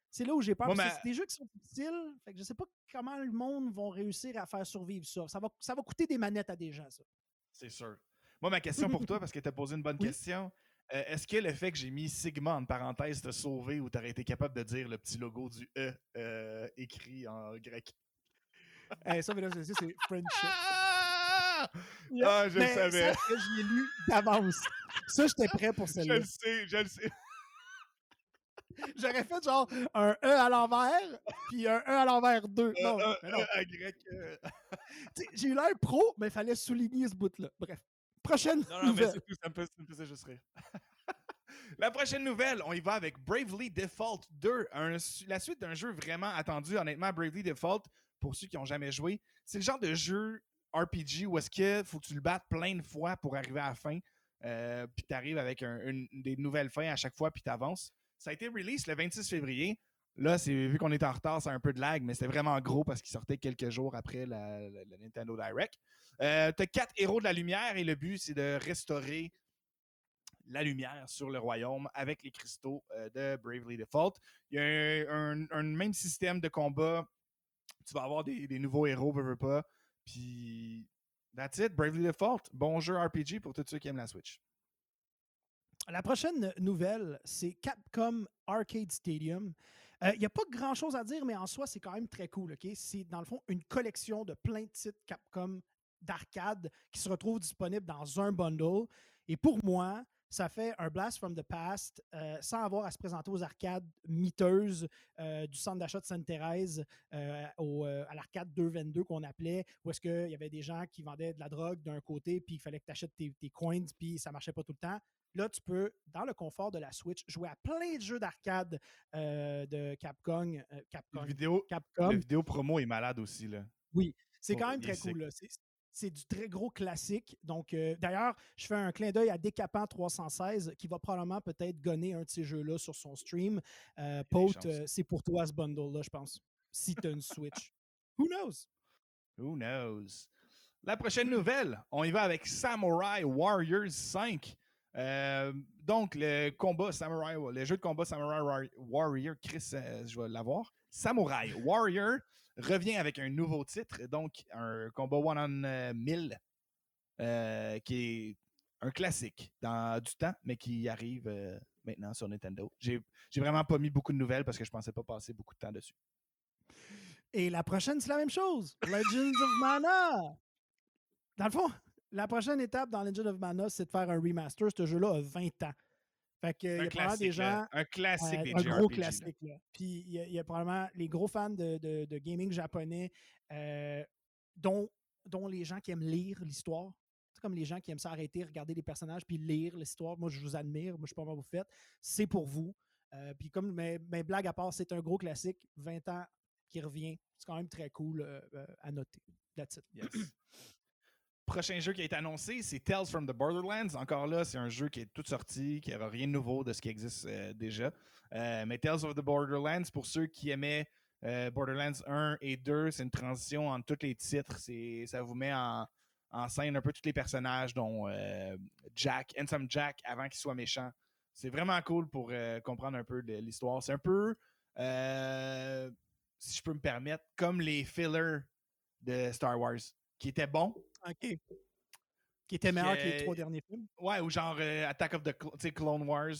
C'est là où j'ai peur. Moi, parce que C'est des jeux qui sont difficiles. Fait que je sais pas comment le monde va réussir à faire survivre ça. Ça va, ça va coûter des manettes à des gens, ça. C'est sûr. Moi, ma question pour toi, parce que tu as posé une bonne Oui. question, euh, est-ce que le fait que j'ai mis Sigma en parenthèse t'a sauvé ou t'aurais été capable de dire le petit logo du E euh, écrit en grec? Eh, ça, mais là, c'est friendship. Ah! Yeah. Ah, je le Mais savais. ça, je l'ai lu d'avance. Ça, j'étais prêt pour Je celle-là. le sais, je le sais. J'aurais fait genre un E à l'envers, puis un E à l'envers 2. Non, Euh, mais non. euh, sais, J'ai eu l'air pro, mais il fallait souligner ce bout-là. Bref. Prochaine Non, non, mais c'est tout, ça me, fait, ça me faisait juste rire. la prochaine nouvelle, on y va avec Bravely Default 2, un la suite d'un jeu vraiment attendu. Honnêtement, Bravely Default, pour ceux qui n'ont jamais joué, c'est le genre de jeu RPG où est-ce que faut que tu le battes plein de fois pour arriver à la fin, euh, puis tu arrives avec un- une, des nouvelles fins à chaque fois, puis tu avances. Ça a été release le 26 février. Là, vu qu'on est en retard, c'est un peu de lag, mais c'était vraiment gros parce qu'il sortait quelques jours après la, Nintendo Direct. Euh, tu as quatre héros de la lumière et le but, c'est de restaurer la lumière sur le royaume avec les cristaux euh, de Bravely Default. Il y a un, même système de combat. Tu vas avoir des, nouveaux héros, veux pas. Puis, that's it. Bravely Default. Bon jeu RPG pour tous ceux qui aiment la Switch. La prochaine nouvelle, c'est Capcom Arcade Stadium. Euh, Il n'y a pas grand-chose à dire, mais en soi, c'est quand même très cool. C'est dans le fond une collection de plein de titres Capcom d'arcade qui se retrouvent disponibles dans un bundle. Et pour moi, ça fait un blast from the past euh, sans avoir à se présenter aux arcades miteuses euh, du centre d'achat de Sainte-Thérèse euh, au, à l'arcade 222 qu'on appelait, où est-ce qu'il y avait des gens qui vendaient de la drogue d'un côté, puis il fallait que tu achètes tes, tes coins, puis ça marchait pas tout le temps. Là, tu peux, dans le confort de la Switch, jouer à plein de jeux d'arcade de Capcom. Capcom. vidéo, Capcom. vidéo promo est malade aussi. Là. C'est Oh, quand même très cool. C'est- du très gros classique. Donc, euh, d'ailleurs, je fais un clin d'œil à Décapant 316 qui va probablement peut-être gonner un de ces jeux-là sur son stream. Euh, euh, c'est pour toi ce bundle-là, je pense. Si tu as une Switch. Who knows? Who knows? La prochaine nouvelle, on y va avec Samurai Warriors 5. Euh, donc, le combat Samurai, le jeu de combat Samurai War- Warrior, Chris, euh, je vais l'avoir. Samurai Warrior revient avec un nouveau titre, donc un combat one on euh, 1000, euh, qui est un classique dans du temps, mais qui arrive euh, maintenant sur Nintendo. J'ai j'ai vraiment pas mis beaucoup de nouvelles parce que je pensais pas passer beaucoup de temps dessus. Et la prochaine, c'est la même chose. Legends of Mana. Dans le fond, la prochaine étape dans Legends of Mana, c'est de faire un remaster. Ce jeu-là a 20 ans. Fait que, il y a probablement des gens. là. un classique Euh, des un JRPG, gros classique. là. Puis il y, a- il y a probablement les gros fans de, de- de gaming japonais, euh, dont, dont les gens qui aiment lire l'histoire. C'est comme les gens qui aiment s'arrêter, regarder les personnages, puis lire l'histoire. Moi, je vous admire. Moi, je sais pas comment vous faites. C'est pour vous. Euh, puis comme mes, mes blagues à part, c'est un gros classique. 20 ans qui revient. C'est quand même très cool euh, à noter. That's it. Yes. Prochain jeu qui a été annoncé, c'est Tales from the Borderlands. Encore là, c'est un jeu qui est tout sorti, qui n'aura rien de nouveau de ce qui existe euh, déjà. Euh, mais Tales of the Borderlands, pour ceux qui aimaient euh, Borderlands 1 et 2, c'est une transition entre tous les titres. Ça vous met en, en scène un peu tous les personnages, dont Jack, Handsome Jack, avant qu'il soit méchant. C'est vraiment cool pour comprendre un peu l'histoire. C'est un peu, si je peux me permettre, comme les fillers de Star Wars, qui étaient bons, OK. Qui était meilleur que les trois derniers films? Ouais, ou genre euh, Attack of the Cl- Clone Wars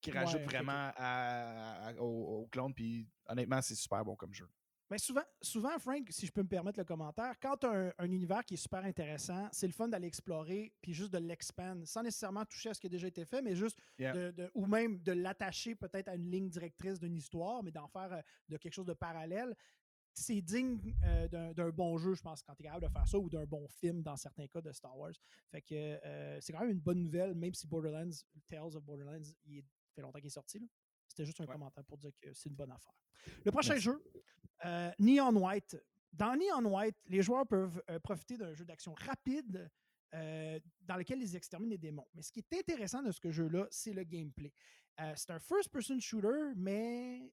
qui rajoute vraiment à- à- au, au clone. Puis honnêtement, c'est super bon comme jeu. Mais souvent, souvent, Frank, si je peux me permettre le commentaire, quand tu as un, un univers qui est super intéressant, c'est le fun d'aller explorer puis juste de l'expand sans nécessairement toucher à ce qui a déjà été fait, mais juste Yeah. de, de- ou même de l'attacher peut-être à une ligne directrice d'une histoire, mais d'en faire euh, de quelque chose de parallèle. C'est digne euh, d'un bon jeu, je pense, quand tu es capable de faire ça, ou d'un bon film dans certains cas de Star Wars. Fait que euh, c'est quand même une bonne nouvelle, même si Borderlands, Tales of Borderlands, il fait longtemps qu'il est sorti. C'était juste un Ouais. commentaire pour dire que c'est une bonne affaire. Le prochain Merci. jeu, euh, Neon White. Dans Neon White, les joueurs peuvent profiter d'un jeu d'action rapide dans lequel ils exterminent les démons. Mais ce qui est intéressant de ce jeu-là, c'est le gameplay. C'est un first-person shooter, mais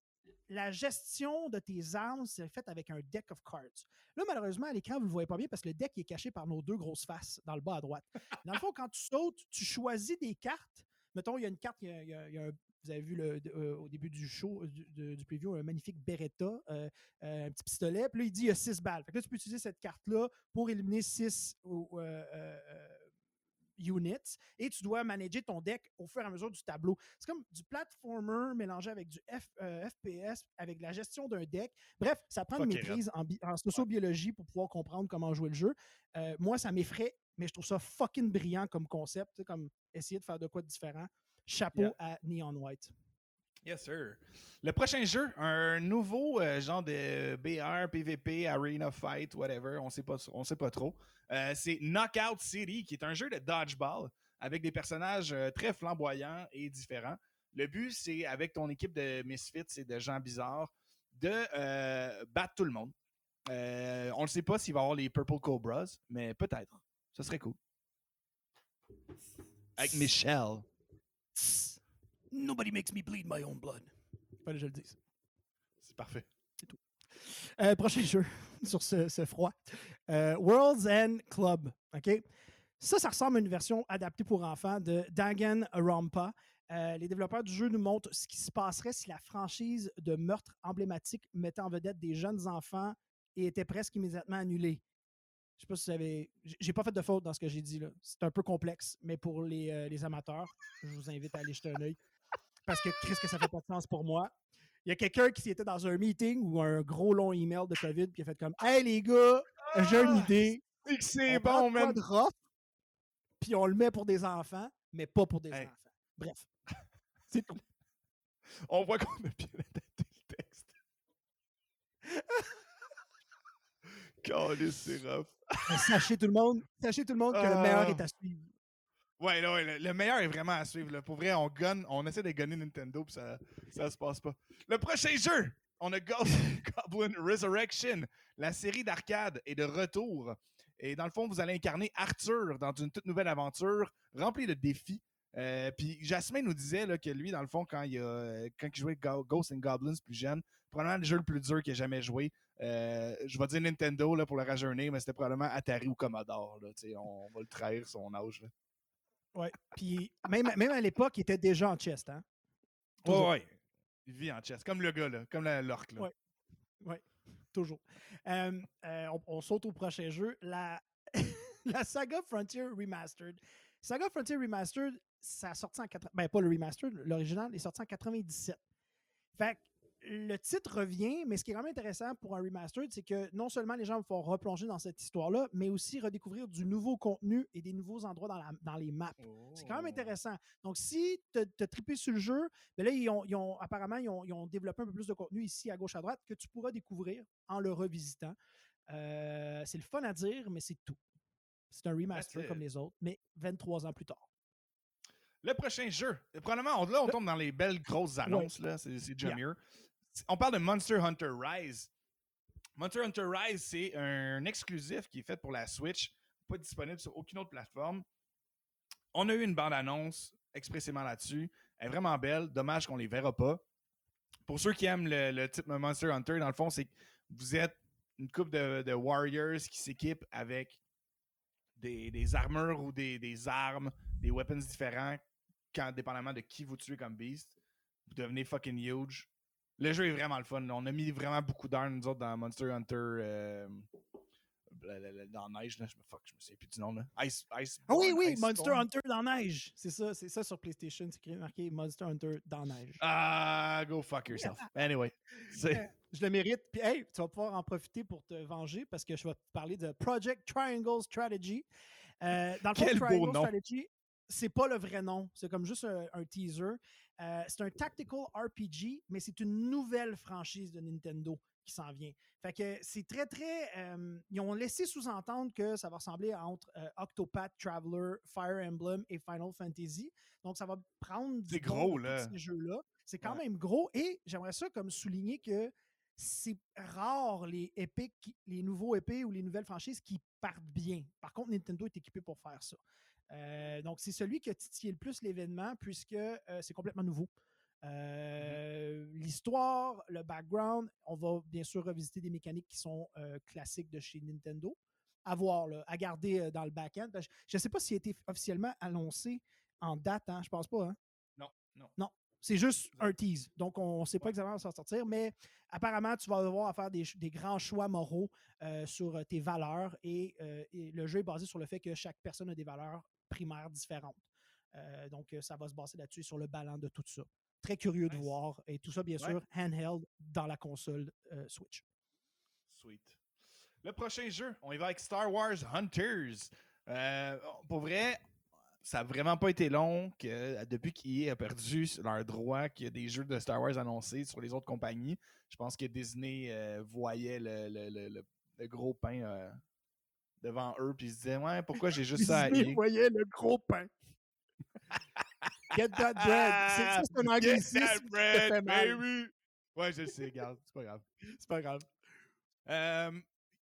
la gestion de tes armes, c'est fait avec un deck of cards. Là, malheureusement, à l'écran, vous ne le voyez pas bien parce que le deck est caché par nos deux grosses faces dans le bas à droite. Dans le fond, quand tu sautes, tu choisis des cartes. Mettons, il y a une carte, vous avez vu euh, au début du show, euh, du, preview, un magnifique Beretta, euh, un petit pistolet. Puis là, il dit il y a 6 balles. Fait que là, tu peux utiliser cette carte-là pour éliminer 6 units et tu dois manager ton deck au fur et à mesure du tableau. C'est comme du platformer mélangé avec du F- euh, FPS, avec la gestion d'un deck. Bref, ça prend une it, maîtrise en, bi- en sociobiologie pour pouvoir comprendre comment jouer le jeu. Euh, moi, ça m'effraie, mais je trouve ça fucking brillant comme concept, comme essayer de faire de quoi de différent. Chapeau Yeah. à Neon White. Yes, sir. Le prochain jeu, un nouveau euh, genre de BR, PVP, Arena Fight, whatever, on sait pas, on sait pas trop. Euh, c'est Knockout City, qui est un jeu de dodgeball avec des personnages euh, très flamboyants et différents. Le but, c'est avec ton équipe de misfits et de gens bizarres de battre tout le monde. On ne sait pas s'il va y avoir les Purple Cobras, mais peut-être. Ça serait cool. Avec Michelle. Nobody makes me bleed my own blood. Fallait que je le dise. C'est parfait. Euh, prochain jeu sur ce, ce froid. Euh, World's End Club. OK? Ça, ça ressemble à une version adaptée pour enfants de Danganronpa. Euh, les développeurs du jeu nous montrent ce qui se passerait si la franchise de meurtre emblématique mettait en vedette des jeunes enfants et était presque immédiatement annulée. Je sais pas si vous avez. j'ai- J'ai pas fait de faute dans ce que j'ai dit là. C'est un peu complexe, mais pour les, euh, les amateurs, je vous invite à aller jeter un œil. Parce que Chris, que ça fait pas de sens pour moi. Il y a quelqu'un qui était dans un meeting ou un gros long email de COVID qui a fait comme Hey les gars, j'ai une Ah! idée. Que C'est bon, man. de rough, Puis on le met pour des enfants, mais pas pour des Hey. enfants. Bref. C'est tout. On voit qu'on a bien adapté le texte. Calisse, c'est rough. Sachez tout le monde, sachez tout le monde que le meilleur Ah. est à suivre. Ouais, là, le, le meilleur est vraiment à suivre. Pour vrai, on on essaie de gunner Nintendo, puis ça, ça se passe pas. Le prochain jeu, on a Goblin Resurrection. La série d'arcade est de retour. Et dans le fond, vous allez incarner Arthur dans une toute nouvelle aventure remplie de défis. Euh, puis Jasmine nous disait là, que lui, dans le fond, quand il, il jouait Go- Ghost Goblins plus jeune, probablement le jeu le plus dur qu'il a jamais joué. Euh, je vais dire Nintendo là, pour le rajeunir, mais c'était probablement Atari ou Commodore. Sais, on va le trahir son âge. là. Ouais. Puis même, même à l'époque, il était déjà en chest. Hein? Toujours. ouais. Il vit en chess. Comme le gars, là. Comme la- l'orque. là. Ouais. Ouais, toujours. Euh, euh, on, on saute au prochain jeu. La, la saga Frontier Remastered. Saga Frontier Remastered, ça a sorti en 80... Ben, pas le remastered, l'original est sorti en 97. Fait que le titre revient, mais ce qui est vraiment intéressant pour un remastered, c'est que non seulement les gens vont replonger dans cette histoire-là, mais aussi redécouvrir du nouveau contenu et des nouveaux endroits dans, la- dans les maps. C'est quand même Oh. intéressant. Donc, si tu as trippé sur le jeu, ben là, ils ont, ils ont- apparemment, ils ont, ils ont développé un peu plus de contenu ici à gauche, à droite, que tu pourras découvrir en le revisitant. Euh, c'est le fun à dire, mais c'est tout. C'est un remaster comme les autres, mais 23 ans plus tard. Le prochain jeu. Probablement, on- là, on tombe dans les belles grosses annonces. là. C'est c'est déjà Yeah. mieux. On parle de Monster Hunter Rise. Monster Hunter Rise, c'est un exclusif qui est fait pour la Switch, pas disponible sur aucune autre plateforme. On a eu une bande-annonce expressément là-dessus. Elle est vraiment belle. Dommage qu'on les verra pas. Pour ceux qui aiment le, type Monster Hunter, dans le fond, c'est que vous êtes une couple de, warriors qui s'équipent avec des, armures ou des, armes, des weapons différents, dépendamment de qui vous tuez comme beast. Vous devenez fucking huge. Le jeu est vraiment le fun. On a mis vraiment beaucoup d'heures, nous autres, dans Monster Hunter. euh, dans neige, là. Je me, fuck, je me souviens plus du nom. Là. Ice, Ice Ah oui, oui, Ice Monster Storm. Hunter dans neige. C'est ça, c'est ça sur PlayStation. C'est marqué Monster Hunter dans neige. Ah, go fuck yourself. Anyway. c'est- Je le mérite. Puis, hey, tu vas pouvoir en profiter pour te venger parce que je vais te parler de Project Triangle Strategy. Euh, dans le fond, Quel beau Triangle nom. Strategy, c'est pas le vrai nom. C'est comme juste un, un teaser. Euh, c'est un tactical RPG, mais c'est une nouvelle franchise de Nintendo qui s'en vient. Fait que c'est très, très. euh, ils ont laissé sous-entendre que ça va ressembler à entre euh, Octopath Traveler, Fire Emblem et Final Fantasy. Donc, ça va prendre du gros, là. ces jeux-là. C'est quand Ouais. même gros. Et j'aimerais ça comme souligner que c'est rare les épiques, les nouveaux épées ou les nouvelles franchises qui partent bien. Par contre, Nintendo est équipé pour faire ça. Euh, donc, c'est celui qui a titillé le plus l'événement puisque euh, c'est complètement nouveau. Euh, L'histoire, le background, on va bien sûr revisiter des mécaniques qui sont classiques de chez Nintendo. À voir, là, à garder dans le back-end. Que Je ne sais pas s'il a été officiellement annoncé en date, hein, je pense pas. Hein? Non, non. Non, c'est juste un tease. Donc, on ne sait pas exactement où ça va sortir, mais apparemment, tu vas devoir faire des, des grands choix moraux euh, sur tes valeurs et, euh, et le jeu est basé sur le fait que chaque personne a des valeurs primaires différentes. Euh, donc, euh, ça va se baser là-dessus, sur le ballon de tout ça. Très curieux de voir. Et tout ça, bien Ouais. sûr, handheld dans la console euh, Switch. Sweet. Le prochain jeu, on y va avec Star Wars Hunters. Euh, pour vrai, ça n'a vraiment pas été long que depuis qu'EA a perdu leur droit qu'il y a des jeux de Star Wars annoncés sur les autres compagnies. Je pense que Disney voyait le, le- le- le- le gros pain devant eux puis ils se disaient Ouais, pourquoi j'ai juste ça à EA? voyait le gros pain. Get that bread. C'est ça, c'est un Get anglicisme that qui te bread, baby! Ouais, je le sais, regarde, c'est pas grave. C'est pas grave. Euh,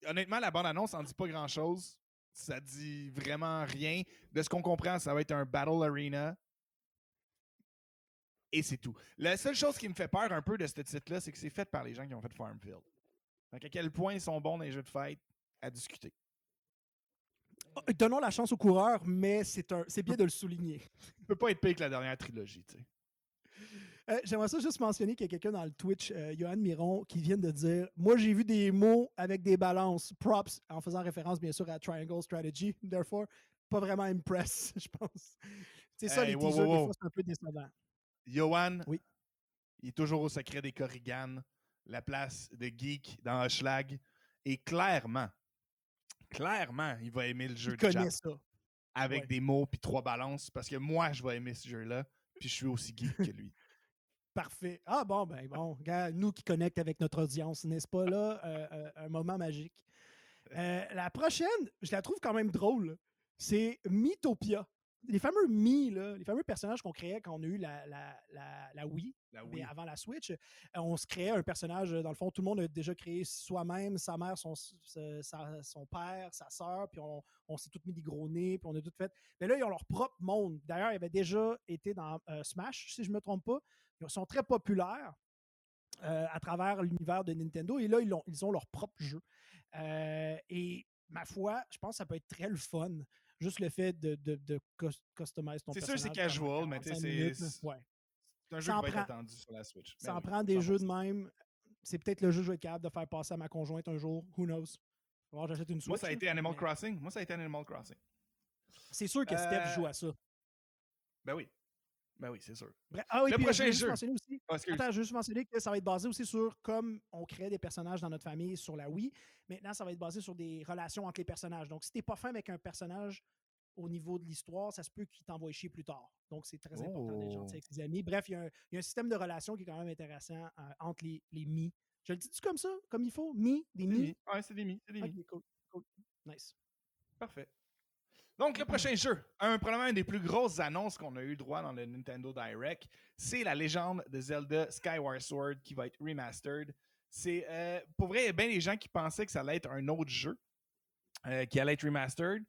honnêtement, la bande-annonce en dit pas grand-chose. Ça dit vraiment rien. De ce qu'on comprend, ça va être un Battle Arena. Et c'est tout. La seule chose qui me fait peur un peu de ce titre-là, c'est que c'est fait par les gens qui ont fait Farmfield. Donc, à quel point ils sont bons dans les jeux de fête, à discuter. Euh, Donnons la chance aux coureurs, mais c'est un- c'est bien de le souligner. Ça peut pas être pire que la dernière trilogie, tu sais. Euh, J'aimerais ça juste mentionner qu'il y a quelqu'un dans le Twitch, euh, Johan Miron, qui vient de dire Moi, j'ai vu des mots avec des balances, props, en faisant référence bien sûr à Triangle Strategy. Therefore, pas vraiment impress, je pense. C'est ça, Hey, les wow, teasers, wow, des fois, c'est un peu décevant. Johan, Oui. il est toujours au secret des Corrigan, la place de geek dans Hochelag. Et clairement, clairement, il va aimer le jeu Il de connaît Jap ça. avec ouais. des mots puis trois balances parce que moi, je vais aimer ce jeu-là puis je suis aussi geek que lui. Parfait. Ah bon, ben bon, regarde, nous qui connectent avec notre audience, n'est-ce pas là? Euh, euh, un moment magique. Euh, la prochaine, je la trouve quand même drôle. C'est Mythopia. Les fameux Mi, là, les fameux personnages qu'on créait quand on a eu la, la, la, la Wii, avant la Switch, euh, on se créait un personnage, euh, dans le fond, tout le monde a déjà créé soi-même, sa mère, son, sa- sa- son père, sa sœur, puis on, on s'est tous mis des gros nez, puis on a tout fait. Mais là, ils ont leur propre monde. D'ailleurs, ils avaient déjà été dans euh, Smash, si je ne me trompe pas. Ils sont très populaires. euh, à travers l'univers de Nintendo. Et là, ils ont, ils ont leur propre jeu. Euh, et ma foi, je pense que ça peut être très le fun. Juste le fait de, de, de cus- customize ton C'est personnage. sûr, c'est casual, mais tu sais, 45 c'est- c'est- Ouais. C'est un jeu Ça qui en être attendu sur la Switch. Ça Ben en oui, prend des jeux de 100%. même. C'est peut-être le jeu que je vais être capable de faire passer à ma conjointe un jour. Who knows? Voir, j'achète une Switch. Moi, ça a été Animal mais Crossing. Moi, ça a été Animal Crossing. C'est sûr que Steph Euh, joue à ça. Ben oui. Ben oui, c'est sûr. Bref, ah oui, le puis, euh, prochain je voulais juste jeu. mentionner aussi. Attends, je veux juste mentionner que ça va être basé aussi sur comme on crée des personnages dans notre famille sur la Wii. Maintenant, ça va être basé sur des relations entre les personnages. Donc, si t'es pas fin avec un personnage au niveau de l'histoire, ça se peut qu'il t'envoie chier plus tard. Donc, c'est très important d'être Oh. gentil avec ses amis. Bref, il y, a un- il y a un système de relations qui est quand même intéressant euh, entre les, les mi. Je le dis-tu comme ça, comme il faut? Mi, des mi? Ouais, c'est des mi. C'est des mi. Cool. Nice. Parfait. Donc, le prochain jeu, un, probablement une des plus grosses annonces qu'on a eu droit dans le Nintendo Direct, c'est la légende de Zelda Skyward Sword qui va être remastered. C'est, euh, pour vrai, il y a bien des gens qui pensaient que ça allait être un autre jeu euh, qui allait être remastered.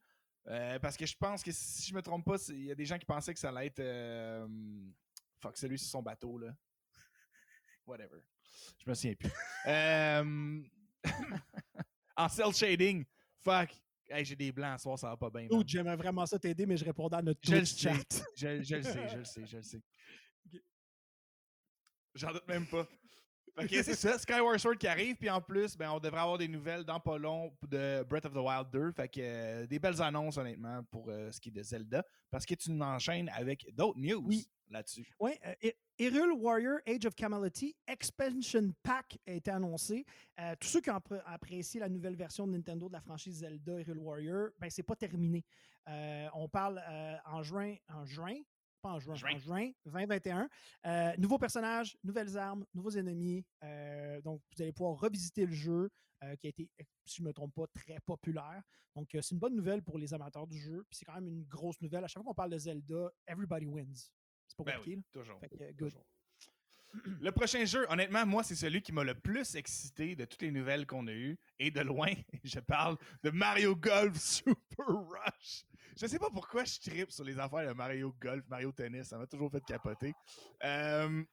euh, parce que je pense que si je me trompe pas, il y a des gens qui pensaient que ça allait être. euh, fuck, celui sur son bateau, là. Whatever. Je me souviens plus. En cell shading. Fuck. Hey, j'ai des blancs ce soir, ça va pas bien. J'aimerais vraiment ça t'aider, mais je répondais à notre Je le chat. Je, je le sais, je le sais, je le sais. J'en doute même pas. Que c'est ça, Skyward Sword qui arrive, puis en plus, ben, on devrait avoir des nouvelles dans pas long de Breath of the Wild 2. Fait que euh, des belles annonces, honnêtement, pour euh, ce qui est de Zelda. Parce que tu nous enchaînes avec d'autres news Oui. là-dessus. Oui, euh, Hy- Hyrule Warrior Age of Calamity Expansion Pack a été annoncé. Euh, tous ceux qui ont appré- apprécié la nouvelle version de Nintendo de la franchise Zelda Hyrule Warrior, ben c'est pas terminé. Euh, on parle euh, en juin, en juin, pas en juin, Juin. en juin 2021. Euh, nouveaux personnages, nouvelles armes, nouveaux ennemis. Euh, donc, vous allez pouvoir revisiter le jeu euh, qui a été, si je ne me trompe pas, très populaire. Donc, euh, c'est une bonne nouvelle pour les amateurs du jeu. Puis c'est quand même une grosse nouvelle. À chaque fois qu'on parle de Zelda, everybody wins. C'est pas Ben compliqué. oui, toujours. Fait que, good. toujours. Le prochain jeu, honnêtement, moi, c'est celui qui m'a le plus excité de toutes les nouvelles qu'on a eues. Et de loin, je parle de Mario Golf Super Rush. Je sais pas pourquoi je tripe sur les affaires de Mario Golf, Mario Tennis. Ça m'a toujours fait capoter. Euh,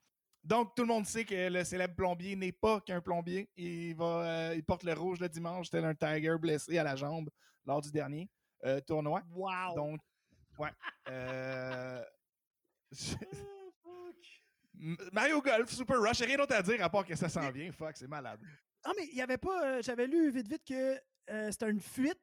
donc, tout le monde sait que le célèbre plombier n'est pas qu'un plombier. Il, va, euh, il porte le rouge le dimanche, tel un Tiger blessé à la jambe lors du dernier euh, tournoi. Wow! Donc, ouais. Euh, M- Mario Golf, Super Rush, rien d'autre à dire à part que ça s'en vient. Fuck, c'est malade. Ah, mais il n'y avait pas. J'avais lu vite, vite que c'était une fuite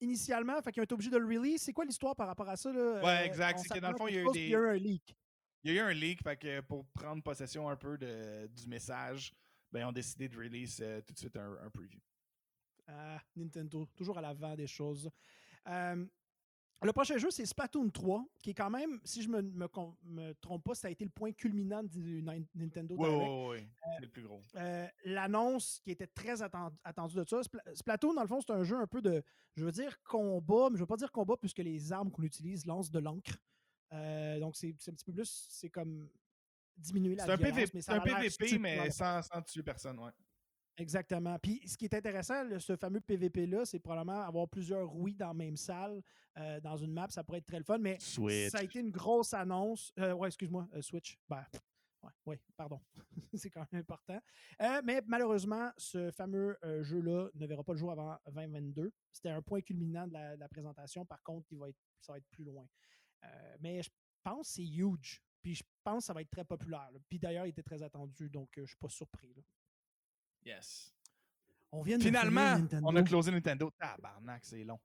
initialement, fait qu'ils ont été obligés de le release. C'est quoi l'histoire par rapport à ça? Là? Ouais, Euh, exact. C'est que dans le fond, il y a eu chose, des- puis Il y a eu un leak. Il y a eu un leak, fait que pour prendre possession un peu de, du message, ben, ils ont décidé de release euh, tout de suite un, un preview. Ah, Nintendo, toujours à l'avant des choses. Euh, le prochain jeu, c'est Splatoon 3, qui est quand même, si je me, me, trompe pas, ça a été le point culminant du Nin- Nintendo Direct. ouais, ouais. C'est le plus gros. Euh, l'annonce qui était très atten- attendue de ça. Spla- Splatoon, dans le fond, c'est un jeu un peu de, je veux dire combat, mais je veux pas dire combat puisque les armes qu'on utilise lancent de l'encre. Euh, donc, c'est un petit peu plus, c'est comme diminuer la C'est un, violence, PVP, mais ça un PVP, mais sans, sans tuer personne, ouais. Exactement. Puis, ce qui est intéressant, le- ce fameux PVP-là, c'est probablement avoir plusieurs rouis dans la même salle, euh, dans une map, ça pourrait être très le fun, mais Switch. ça a été une grosse annonce. Euh, ouais, excuse-moi, euh, Switch. Ben, ouais, ouais, pardon. c'est quand même important. Euh, mais malheureusement, ce fameux euh, jeu-là ne verra pas le jour avant 2022. C'était un point culminant de la, de la présentation. Par contre, il va être, ça va être plus loin. Euh, mais je pense que c'est huge. Puis je pense que ça va être très populaire. là. Puis d'ailleurs, il était très attendu, donc je ne suis pas surpris. là. Yes. On vient de Finalement, on a closé Nintendo. Tabarnak, c'est long.